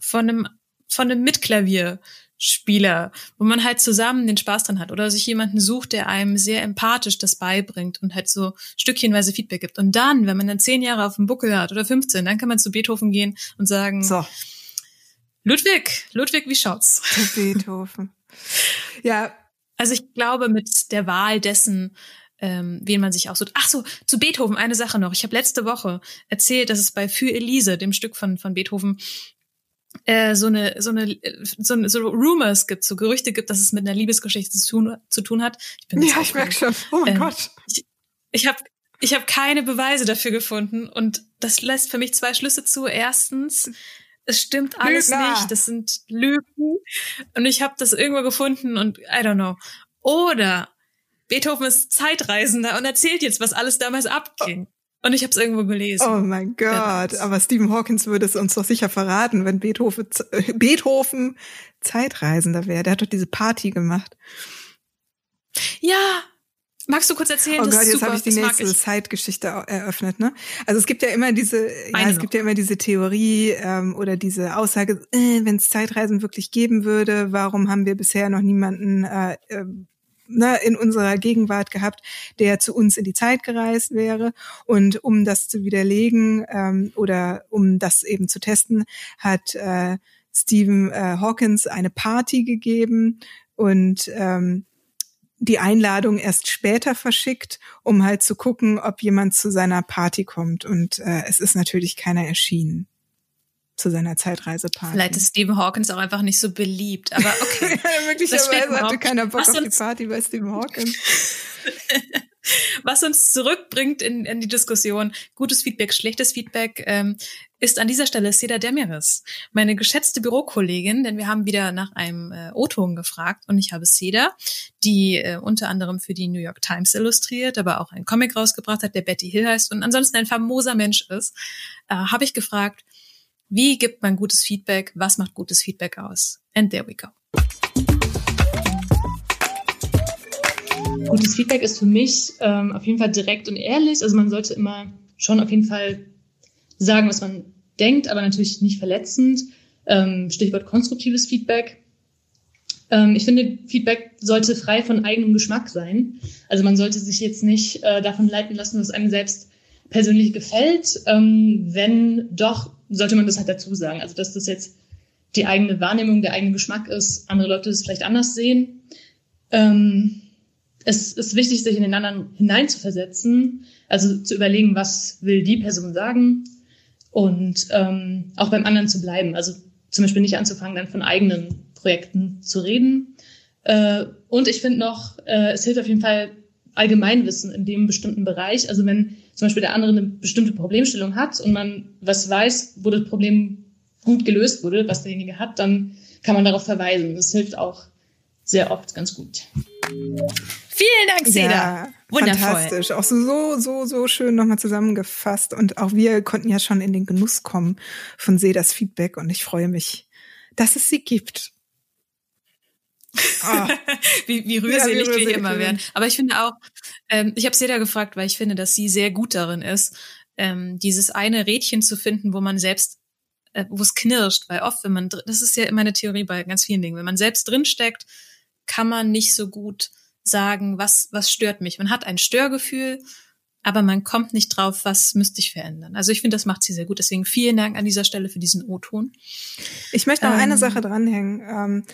von einem, von einem Mitklavier Spieler, wo man halt zusammen den Spaß dran hat oder sich jemanden sucht, der einem sehr empathisch das beibringt und halt so stückchenweise Feedback gibt. Und dann, wenn man dann zehn Jahre auf dem Buckel hat oder 15, dann kann man zu Beethoven gehen und sagen, so. Ludwig, Ludwig, wie schaut's? Zu Beethoven. ja. Also ich glaube, mit der Wahl dessen, ähm, wen man sich aussucht. Ach so, zu Beethoven eine Sache noch. Ich habe letzte Woche erzählt, dass es bei Für Elise, dem Stück von von Beethoven, äh, so eine so eine so, so Rumors gibt, so Gerüchte gibt, dass es mit einer Liebesgeschichte zu tun, zu tun hat. Ich bin ja, ich merke schon. Oh mein ähm, Gott. Ich, ich habe ich hab keine Beweise dafür gefunden und das lässt für mich zwei Schlüsse zu. Erstens, es stimmt alles Lügner. nicht, das sind Lügen und ich habe das irgendwo gefunden und I don't know. Oder Beethoven ist Zeitreisender und erzählt jetzt, was alles damals abging. Und ich habe es irgendwo gelesen. Oh mein Gott, aber Stephen Hawkins würde es uns doch sicher verraten, wenn Beethoven, Beethoven Zeitreisender wäre. Der hat doch diese Party gemacht. Ja, Magst du kurz erzählen? Oh Gott, jetzt habe ich die nächste Zeitgeschichte eröffnet. Ne? Also es gibt ja immer diese, ja, es gibt ja immer diese Theorie ähm, oder diese Aussage, äh, wenn es Zeitreisen wirklich geben würde, warum haben wir bisher noch niemanden äh, äh, ne, in unserer Gegenwart gehabt, der zu uns in die Zeit gereist wäre. Und um das zu widerlegen ähm, oder um das eben zu testen, hat äh, Stephen äh, Hawkins eine Party gegeben und ähm, die Einladung erst später verschickt, um halt zu gucken, ob jemand zu seiner Party kommt. Und äh, es ist natürlich keiner erschienen zu seiner Zeitreiseparty. Vielleicht ist Stephen Hawkins auch einfach nicht so beliebt, aber okay. ja, möglicherweise hatte keiner Bock auf die Party bei Stephen Hawkins. Was uns zurückbringt in, in die Diskussion, gutes Feedback, schlechtes Feedback, ähm, ist an dieser Stelle Seda Demiris, meine geschätzte Bürokollegin, denn wir haben wieder nach einem äh, O-Ton gefragt und ich habe Seda, die äh, unter anderem für die New York Times illustriert, aber auch einen Comic rausgebracht hat, der Betty Hill heißt und ansonsten ein famoser Mensch ist, äh, habe ich gefragt, wie gibt man gutes Feedback? Was macht gutes Feedback aus? And there we go. Gutes Feedback ist für mich ähm, auf jeden Fall direkt und ehrlich. Also man sollte immer schon auf jeden Fall sagen, was man denkt, aber natürlich nicht verletzend. Ähm, Stichwort konstruktives Feedback. Ähm, ich finde, Feedback sollte frei von eigenem Geschmack sein. Also man sollte sich jetzt nicht äh, davon leiten lassen, was einem selbst persönlich gefällt. Ähm, wenn doch, sollte man das halt dazu sagen. Also dass das jetzt die eigene Wahrnehmung, der eigene Geschmack ist, andere Leute das vielleicht anders sehen. Ähm, es ist wichtig, sich in den anderen hineinzuversetzen, also zu überlegen, was will die Person sagen und ähm, auch beim anderen zu bleiben. Also zum Beispiel nicht anzufangen, dann von eigenen Projekten zu reden. Äh, und ich finde noch, äh, es hilft auf jeden Fall Allgemeinwissen in dem bestimmten Bereich. Also wenn zum Beispiel der andere eine bestimmte Problemstellung hat und man was weiß, wo das Problem gut gelöst wurde, was derjenige hat, dann kann man darauf verweisen. Das hilft auch sehr oft ganz gut. Vielen Dank, Seda. Ja, Wundervoll. Fantastisch. Auch so, so, so schön nochmal zusammengefasst. Und auch wir konnten ja schon in den Genuss kommen von Sedas Feedback. Und ich freue mich, dass es sie gibt. Oh. wie, wie rührselig ja, wir hier immer werden. Aber ich finde auch, ähm, ich habe Seda gefragt, weil ich finde, dass sie sehr gut darin ist, ähm, dieses eine Rädchen zu finden, wo man selbst, äh, wo es knirscht. Weil oft, wenn man, das ist ja immer eine Theorie bei ganz vielen Dingen, wenn man selbst drinsteckt, kann man nicht so gut sagen, was, was stört mich. Man hat ein Störgefühl, aber man kommt nicht drauf, was müsste ich verändern. Also ich finde, das macht sie sehr gut. Deswegen vielen Dank an dieser Stelle für diesen O-Ton. Ich möchte noch ähm, eine Sache dranhängen. Ähm,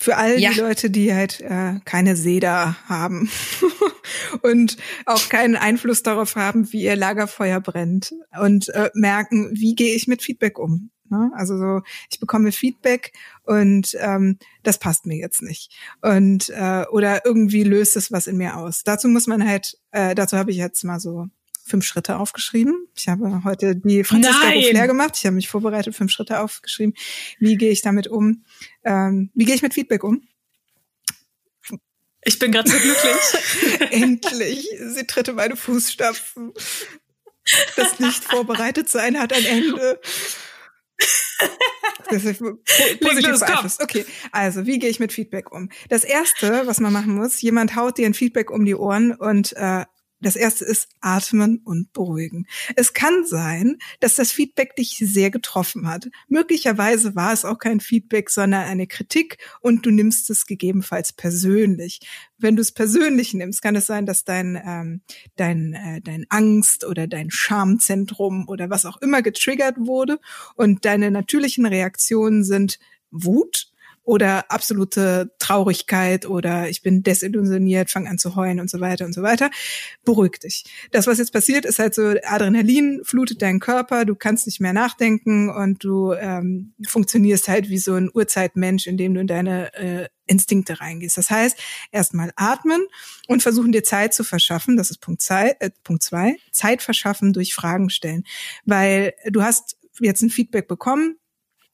für all ja. die Leute, die halt äh, keine Seda haben und auch keinen Einfluss darauf haben, wie ihr Lagerfeuer brennt und äh, merken, wie gehe ich mit Feedback um. Ne? Also so, ich bekomme Feedback und ähm, das passt mir jetzt nicht. Und äh, oder irgendwie löst es was in mir aus. Dazu muss man halt, äh, dazu habe ich jetzt mal so fünf Schritte aufgeschrieben. Ich habe heute die Franziska Ruffler gemacht. Ich habe mich vorbereitet, fünf Schritte aufgeschrieben. Wie gehe ich damit um? Ähm, wie gehe ich mit Feedback um? Ich bin gerade so glücklich. Endlich. Sie tritt in meine Fußstapfen. Das nicht vorbereitet sein hat ein Ende. Das ist positiv beeinflusst. Okay, also wie gehe ich mit Feedback um? Das erste, was man machen muss, jemand haut dir ein Feedback um die Ohren und äh, das erste ist atmen und beruhigen. Es kann sein, dass das Feedback dich sehr getroffen hat. Möglicherweise war es auch kein Feedback, sondern eine Kritik und du nimmst es gegebenenfalls persönlich. Wenn du es persönlich nimmst, kann es sein, dass dein ähm, dein äh, dein Angst oder dein Schamzentrum oder was auch immer getriggert wurde und deine natürlichen Reaktionen sind Wut, oder absolute Traurigkeit oder ich bin desillusioniert, fange an zu heulen und so weiter und so weiter. Beruhig dich. Das, was jetzt passiert, ist halt so, Adrenalin flutet deinen Körper, du kannst nicht mehr nachdenken und du ähm, funktionierst halt wie so ein Urzeitmensch, indem du in deine äh, Instinkte reingehst. Das heißt, erstmal atmen und versuchen dir Zeit zu verschaffen. Das ist Punkt zwei, äh, Punkt zwei. Zeit verschaffen durch Fragen stellen. Weil du hast jetzt ein Feedback bekommen,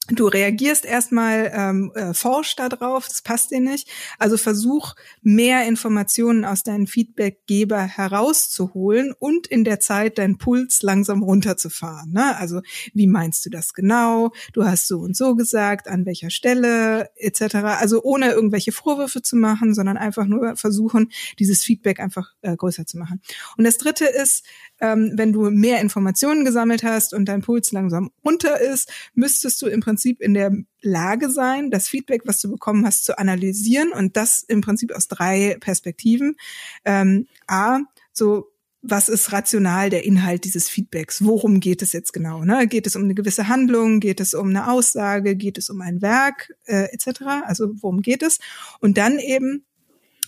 Du reagierst erstmal ähm, äh, forsch darauf, das passt dir nicht. Also versuch mehr Informationen aus deinem Feedbackgeber herauszuholen und in der Zeit deinen Puls langsam runterzufahren. Ne? Also wie meinst du das genau? Du hast so und so gesagt, an welcher Stelle etc. Also ohne irgendwelche Vorwürfe zu machen, sondern einfach nur versuchen, dieses Feedback einfach äh, größer zu machen. Und das Dritte ist, ähm, wenn du mehr Informationen gesammelt hast und dein Puls langsam runter ist, müsstest du im Prinzip in der Lage sein, das Feedback, was du bekommen hast, zu analysieren und das im Prinzip aus drei Perspektiven. Ähm, A, so was ist rational der Inhalt dieses Feedbacks? Worum geht es jetzt genau? Ne? Geht es um eine gewisse Handlung? Geht es um eine Aussage? Geht es um ein Werk äh, etc.? Also worum geht es? Und dann eben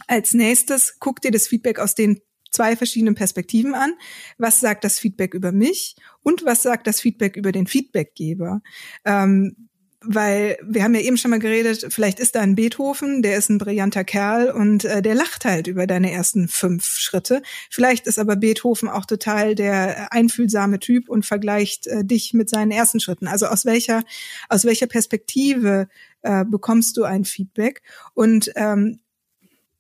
als nächstes guck dir das Feedback aus den zwei verschiedenen Perspektiven an. Was sagt das Feedback über mich und was sagt das Feedback über den Feedbackgeber? Ähm, weil wir haben ja eben schon mal geredet, vielleicht ist da ein Beethoven, der ist ein brillanter Kerl und äh, der lacht halt über deine ersten fünf Schritte. Vielleicht ist aber Beethoven auch total der einfühlsame Typ und vergleicht äh, dich mit seinen ersten Schritten. Also aus welcher aus welcher Perspektive äh, bekommst du ein Feedback? Und ähm,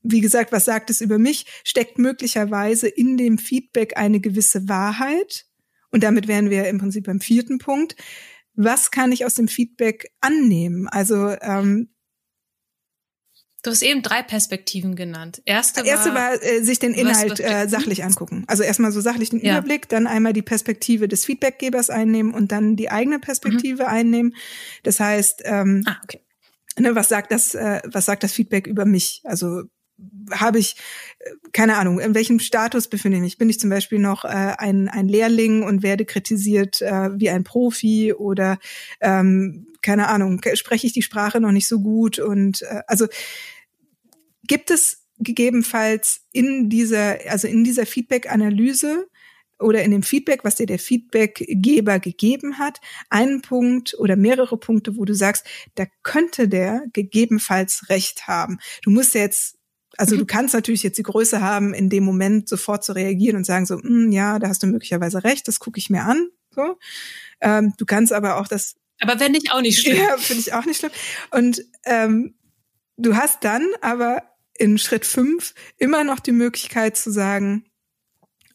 wie gesagt, was sagt es über mich, steckt möglicherweise in dem Feedback eine gewisse Wahrheit. Und damit wären wir im Prinzip beim vierten Punkt. Was kann ich aus dem Feedback annehmen? Also ähm, Du hast eben drei Perspektiven genannt. Erste war, erste war äh, sich den Inhalt was, was äh, sachlich angucken. Also erstmal so sachlich den ja. Überblick, dann einmal die Perspektive des Feedbackgebers einnehmen und dann die eigene Perspektive mhm. einnehmen. Das heißt, ähm, ah, okay. ne, was sagt das, äh, was sagt das Feedback über mich? Also habe ich, äh, keine Ahnung, in welchem Status befinde ich mich? Bin ich zum Beispiel noch äh, ein, ein Lehrling und werde kritisiert äh, wie ein Profi oder ähm, keine Ahnung, spreche ich die Sprache noch nicht so gut? Und äh, also gibt es gegebenenfalls in dieser, also in dieser Feedback-Analyse oder in dem Feedback, was dir der Feedbackgeber gegeben hat, einen Punkt oder mehrere Punkte, wo du sagst, da könnte der gegebenenfalls recht haben. Du musst ja jetzt also mhm. du kannst natürlich jetzt die Größe haben, in dem Moment sofort zu reagieren und sagen so, hm, ja, da hast du möglicherweise recht, das gucke ich mir an. So. Ähm, du kannst aber auch das. Aber wenn nicht auch nicht schlimm. Ja, finde ich auch nicht schlimm. Und ähm, du hast dann aber in Schritt fünf immer noch die Möglichkeit zu sagen,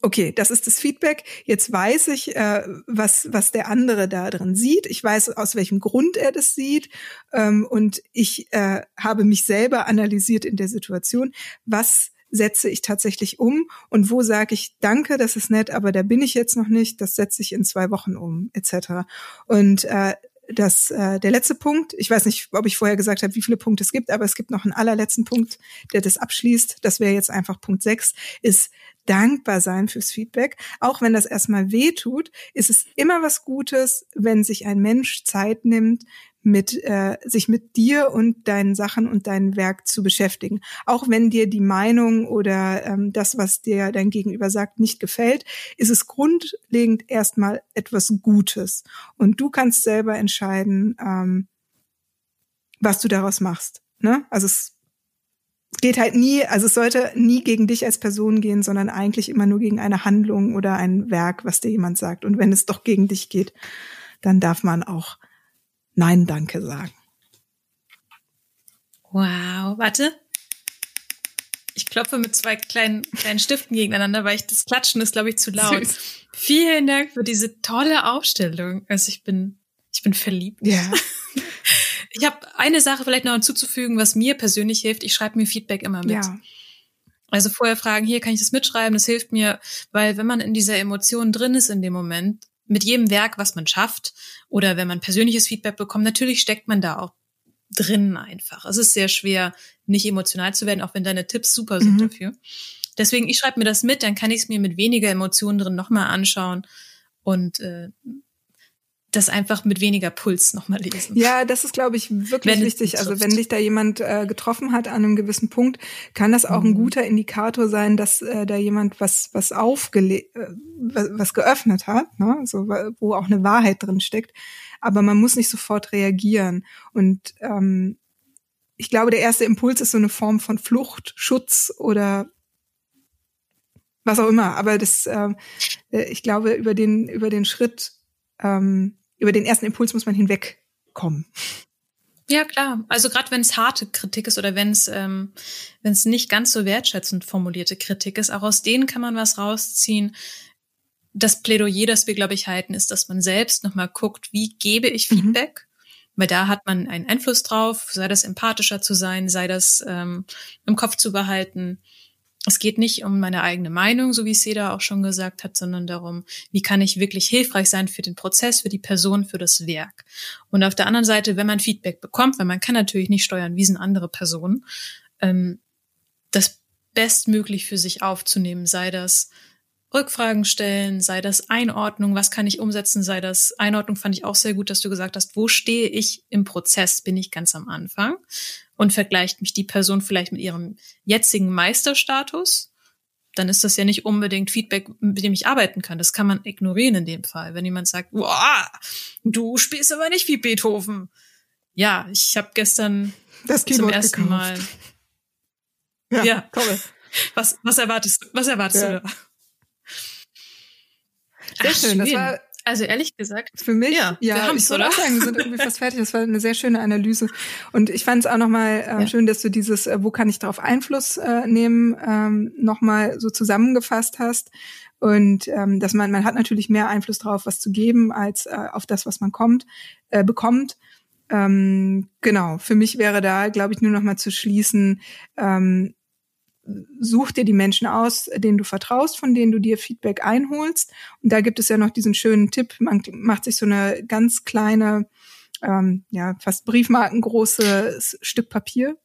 okay, das ist das Feedback. Jetzt weiß ich, äh, was, was der andere da drin sieht. Ich weiß, aus welchem Grund er das sieht. Ähm, und ich äh, habe mich selber analysiert in der Situation. Was setze ich tatsächlich um und wo sage ich, danke, das ist nett, aber da bin ich jetzt noch nicht, das setze ich in zwei Wochen um, etc. Und äh, das, äh, der letzte Punkt, ich weiß nicht, ob ich vorher gesagt habe, wie viele Punkte es gibt, aber es gibt noch einen allerletzten Punkt, der das abschließt. Das wäre jetzt einfach Punkt 6, ist dankbar sein fürs Feedback. Auch wenn das erstmal weh tut, ist es immer was Gutes, wenn sich ein Mensch Zeit nimmt, mit äh, sich mit dir und deinen Sachen und deinem Werk zu beschäftigen. Auch wenn dir die Meinung oder ähm, das, was dir dein Gegenüber sagt, nicht gefällt, ist es grundlegend erstmal etwas Gutes. Und du kannst selber entscheiden, ähm, was du daraus machst. Ne? Also es geht halt nie, also es sollte nie gegen dich als Person gehen, sondern eigentlich immer nur gegen eine Handlung oder ein Werk, was dir jemand sagt. Und wenn es doch gegen dich geht, dann darf man auch Nein, danke sagen. Wow, warte. Ich klopfe mit zwei kleinen, kleinen Stiften gegeneinander, weil ich das Klatschen ist, glaube ich, zu laut. Süß. Vielen Dank für diese tolle Aufstellung. Also ich bin, ich bin verliebt. Ja. Ich habe eine Sache vielleicht noch hinzuzufügen, was mir persönlich hilft. Ich schreibe mir Feedback immer mit. Ja. Also vorher fragen, hier kann ich das mitschreiben, das hilft mir, weil wenn man in dieser Emotion drin ist in dem Moment, mit jedem Werk, was man schafft oder wenn man persönliches Feedback bekommt, natürlich steckt man da auch drin einfach. Es ist sehr schwer, nicht emotional zu werden, auch wenn deine Tipps super sind mhm. dafür. Deswegen, ich schreibe mir das mit, dann kann ich es mir mit weniger Emotionen drin nochmal anschauen und äh, das einfach mit weniger Puls nochmal lesen. Ja, das ist, glaube ich, wirklich wenn wichtig. Also wenn dich da jemand äh, getroffen hat an einem gewissen Punkt, kann das auch mhm. ein guter Indikator sein, dass äh, da jemand was was aufgele äh, was, was geöffnet hat, ne? so, wo auch eine Wahrheit drin steckt. Aber man muss nicht sofort reagieren. Und ähm, ich glaube, der erste Impuls ist so eine Form von Flucht, Schutz oder was auch immer. Aber das, ähm, äh, ich glaube, über den über den Schritt ähm, über den ersten Impuls muss man hinweg kommen. Ja, klar. Also gerade wenn es harte Kritik ist oder wenn es ähm, wenn es nicht ganz so wertschätzend formulierte Kritik ist, auch aus denen kann man was rausziehen. Das Plädoyer, das wir, glaube ich, halten, ist, dass man selbst nochmal guckt, wie gebe ich mhm. Feedback? Mhm. Weil da hat man einen Einfluss drauf, sei das empathischer zu sein, sei das ähm, im Kopf zu behalten es geht nicht um meine eigene Meinung, so wie Seda auch schon gesagt hat, sondern darum, wie kann ich wirklich hilfreich sein für den Prozess, für die Person, für das Werk. Und auf der anderen Seite, wenn man Feedback bekommt, weil man kann natürlich nicht steuern, wie sind andere Personen, ähm, das bestmöglich für sich aufzunehmen, sei das Rückfragen stellen, sei das Einordnung, was kann ich umsetzen, sei das Einordnung fand ich auch sehr gut, dass du gesagt hast, wo stehe ich im Prozess, bin ich ganz am Anfang und vergleicht mich die Person vielleicht mit ihrem jetzigen Meisterstatus, dann ist das ja nicht unbedingt Feedback, mit dem ich arbeiten kann. Das kann man ignorieren in dem Fall. Wenn jemand sagt, wow, du spielst aber nicht wie Beethoven. Ja, ich habe gestern das zum ersten gekauft. Mal. Ja, ja. toll. Was, was erwartest du? Was erwartest ja. du da? Sehr Ach, schön. schön. Das war also ehrlich gesagt. Für mich, ja, ja wir ich würde auch sagen, wir sind irgendwie fast fertig. Das war eine sehr schöne Analyse. Und ich fand es auch nochmal äh, ja. schön, dass du dieses, äh, wo kann ich darauf Einfluss äh, nehmen, ähm, nochmal so zusammengefasst hast. Und ähm, dass man, man hat natürlich mehr Einfluss drauf, was zu geben, als äh, auf das, was man kommt, äh, bekommt. Ähm, genau, für mich wäre da, glaube ich, nur noch mal zu schließen, ähm, such dir die Menschen aus, denen du vertraust, von denen du dir Feedback einholst. Und da gibt es ja noch diesen schönen Tipp, man macht sich so eine ganz kleine, ähm, ja, fast briefmarkengroßes Stück Papier.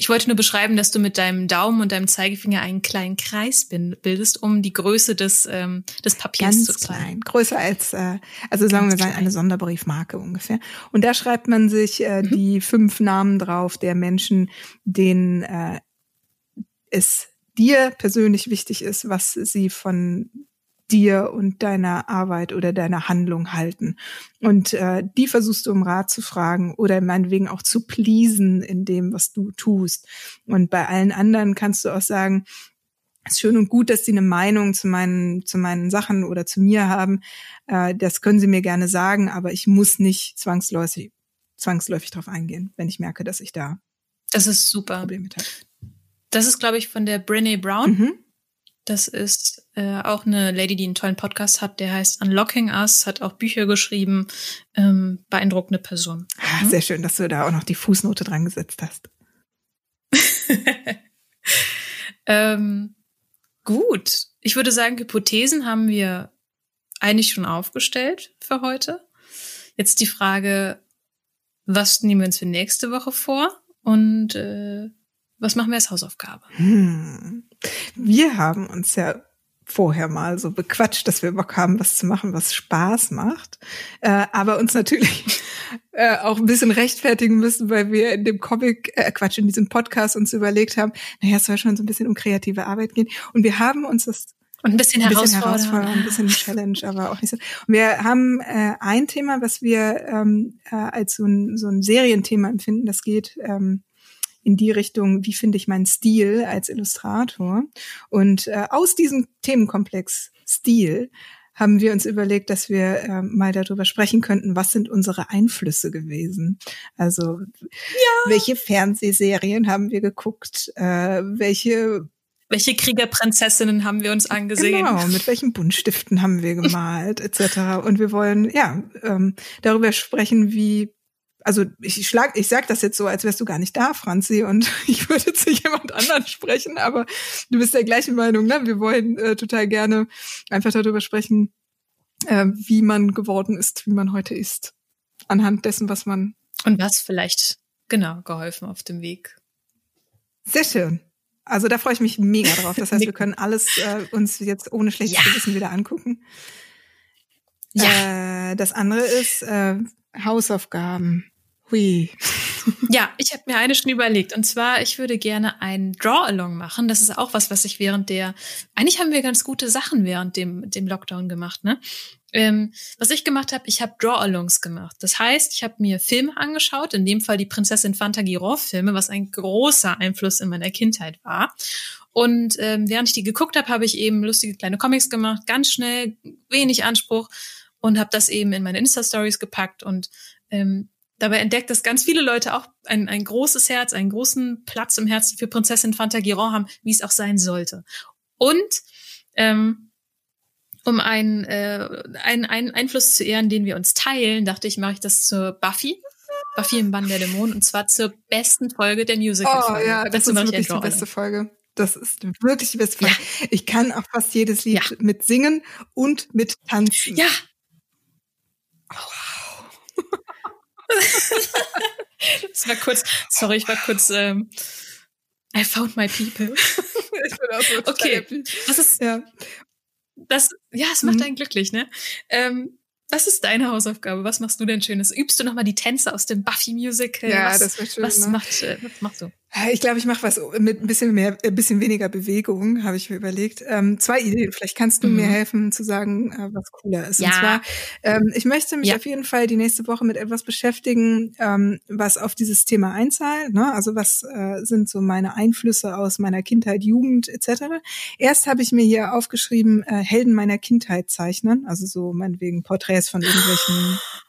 Ich wollte nur beschreiben, dass du mit deinem Daumen und deinem Zeigefinger einen kleinen Kreis bildest, um die Größe des, ähm, des Papiers Ganz zu zeigen. klein, größer als, äh, also sagen Ganz wir mal eine Sonderbriefmarke ungefähr. Und da schreibt man sich äh, mhm. die fünf Namen drauf der Menschen, denen äh, es dir persönlich wichtig ist, was sie von dir und deiner Arbeit oder deiner Handlung halten. Und äh, die versuchst du um Rat zu fragen oder meinetwegen auch zu pleasen in dem, was du tust. Und bei allen anderen kannst du auch sagen, es ist schön und gut, dass sie eine Meinung zu meinen, zu meinen Sachen oder zu mir haben. Äh, das können sie mir gerne sagen, aber ich muss nicht zwangsläufig, zwangsläufig darauf eingehen, wenn ich merke, dass ich da das ist super. Probleme mit habe. Das ist, glaube ich, von der Brene Brown. Mhm. Das ist äh, auch eine Lady, die einen tollen Podcast hat, der heißt Unlocking Us, hat auch Bücher geschrieben. Ähm, beeindruckende Person. Ah, sehr schön, dass du da auch noch die Fußnote dran gesetzt hast. ähm, gut. Ich würde sagen, Hypothesen haben wir eigentlich schon aufgestellt für heute. Jetzt die Frage, was nehmen wir uns für nächste Woche vor? Und äh, was machen wir als Hausaufgabe? Hm. Wir haben uns ja vorher mal so bequatscht, dass wir Bock haben, was zu machen, was Spaß macht, äh, aber uns natürlich äh, auch ein bisschen rechtfertigen müssen, weil wir in dem Comic, äh, Quatsch, in diesem Podcast uns überlegt haben, naja, es soll schon so ein bisschen um kreative Arbeit gehen und wir haben uns das und ein bisschen, ein bisschen herausfordernd, ein bisschen Challenge, aber auch nicht so. Und wir haben äh, ein Thema, was wir ähm, äh, als so ein, so ein Serienthema empfinden, das geht ähm, in die Richtung, wie finde ich meinen Stil als Illustrator. Und äh, aus diesem Themenkomplex Stil haben wir uns überlegt, dass wir äh, mal darüber sprechen könnten, was sind unsere Einflüsse gewesen. Also ja. welche Fernsehserien haben wir geguckt, äh, welche welche Kriegerprinzessinnen haben wir uns angesehen? Genau, mit welchen Buntstiften haben wir gemalt, etc. Und wir wollen ja ähm, darüber sprechen, wie also ich schlag, ich sag das jetzt so, als wärst du gar nicht da, Franzi, und ich würde zu jemand anderen sprechen, aber du bist der gleichen Meinung, ne? Wir wollen äh, total gerne einfach darüber sprechen, äh, wie man geworden ist, wie man heute ist, anhand dessen, was man und was vielleicht genau geholfen auf dem Weg. Sehr schön. Also da freue ich mich mega drauf. Das heißt, wir können alles äh, uns jetzt ohne schlechtes ja. Gewissen wieder angucken. Ja. Äh, das andere ist äh, Hausaufgaben. Hui. ja, ich habe mir eine schon überlegt. Und zwar, ich würde gerne ein Draw-Along machen. Das ist auch was, was ich während der. Eigentlich haben wir ganz gute Sachen während dem, dem Lockdown gemacht, ne? Ähm, was ich gemacht habe, ich habe Draw-Alongs gemacht. Das heißt, ich habe mir Filme angeschaut, in dem Fall die Prinzessin Fantagiro-Filme, was ein großer Einfluss in meiner Kindheit war. Und ähm, während ich die geguckt habe, habe ich eben lustige kleine Comics gemacht, ganz schnell, wenig Anspruch und habe das eben in meine Insta-Stories gepackt und ähm, dabei entdeckt, dass ganz viele Leute auch ein, ein großes Herz, einen großen Platz im Herzen für Prinzessin Fantagiron haben, wie es auch sein sollte. Und ähm, um einen, äh, einen, einen Einfluss zu ehren, den wir uns teilen, dachte ich, mache ich das zur Buffy. Buffy im Bann der Dämonen und zwar zur besten Folge der Musical-Folge. Oh ja, das, das ist wirklich die beste Folge. Das ist wirklich die beste Folge. Ja. Ich kann auch fast jedes Lied ja. mit singen und mit tanzen. Ja. Wow. Das war kurz, sorry, ich war kurz, ähm, I found my people. ich bin auch so okay, das ist, ja. das, ja, es macht mhm. einen glücklich, ne? Ähm, was ist deine Hausaufgabe? Was machst du denn Schönes? Übst du nochmal die Tänze aus dem Buffy-Musical? Ja, was, das wird schön. Was, ne? macht, äh, was machst du? Ich glaube, ich mache was mit ein bisschen mehr, ein bisschen weniger Bewegung, habe ich mir überlegt. Ähm, zwei Ideen. Vielleicht kannst du mhm. mir helfen zu sagen, äh, was cooler ist. Ja. Und zwar, ähm, ich möchte mich ja. auf jeden Fall die nächste Woche mit etwas beschäftigen, ähm, was auf dieses Thema einzahlt. Ne? Also was äh, sind so meine Einflüsse aus meiner Kindheit, Jugend etc. Erst habe ich mir hier aufgeschrieben, äh, Helden meiner Kindheit zeichnen, also so meinetwegen Porträts von irgendwelchen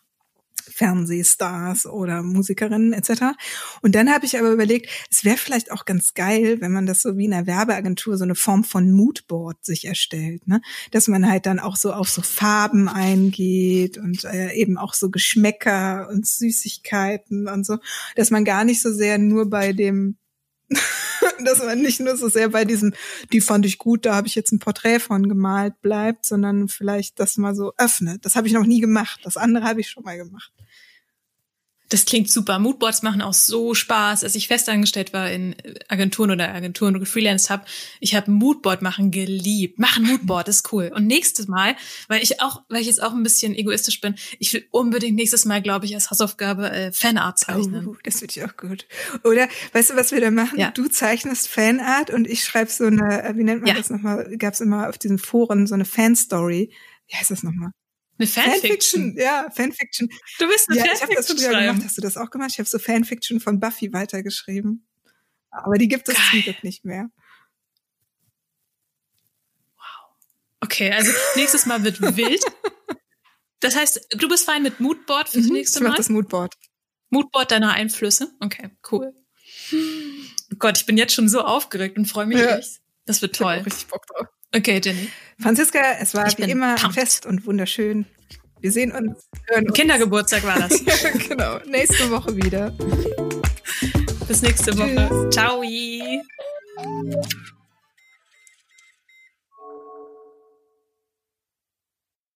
Fernsehstars oder Musikerinnen etc. Und dann habe ich aber überlegt, es wäre vielleicht auch ganz geil, wenn man das so wie in einer Werbeagentur so eine Form von Moodboard sich erstellt, ne? Dass man halt dann auch so auf so Farben eingeht und äh, eben auch so Geschmäcker und Süßigkeiten und so, dass man gar nicht so sehr nur bei dem dass man nicht nur so sehr bei diesem, die fand ich gut, da habe ich jetzt ein Porträt von gemalt, bleibt, sondern vielleicht das mal so öffnet. Das habe ich noch nie gemacht. Das andere habe ich schon mal gemacht. Das klingt super. Moodboards machen auch so Spaß. Als ich festangestellt war in Agenturen oder Agenturen und gefreelanced habe, ich habe Moodboard machen geliebt. Machen Moodboard ist cool. Und nächstes Mal, weil ich auch, weil ich jetzt auch ein bisschen egoistisch bin, ich will unbedingt nächstes Mal, glaube ich, als Hausaufgabe äh, Fanart zeichnen. Oh, das würde ich auch gut. Oder weißt du, was wir da machen? Ja. Du zeichnest Fanart und ich schreibe so eine, äh, wie nennt man ja. das nochmal? Gab es immer auf diesen Foren so eine Fanstory. Wie heißt das nochmal? Eine Fanfiction. Fanfiction. Ja, Fanfiction. Du bist eine ja, Fanfiction. Ich habe das früher gemacht. Hast du das auch gemacht? Ich habe so Fanfiction von Buffy weitergeschrieben. Aber die gibt es Geil. zum Glück nicht mehr. Wow. Okay, also nächstes Mal wird wild. Das heißt, du bist fein mit Moodboard fürs mhm, nächste Mal? Ich mach das Moodboard. Moodboard deiner Einflüsse? Okay, cool. Oh Gott, ich bin jetzt schon so aufgeregt und freue mich ja. echt. Das wird toll. Ich hab richtig Bock drauf. Okay, Jenny. Franziska, es war wie immer pumped. fest und wunderschön. Wir sehen uns. Hören uns. Kindergeburtstag war das. genau. Nächste Woche wieder. Bis nächste Woche. Ciao.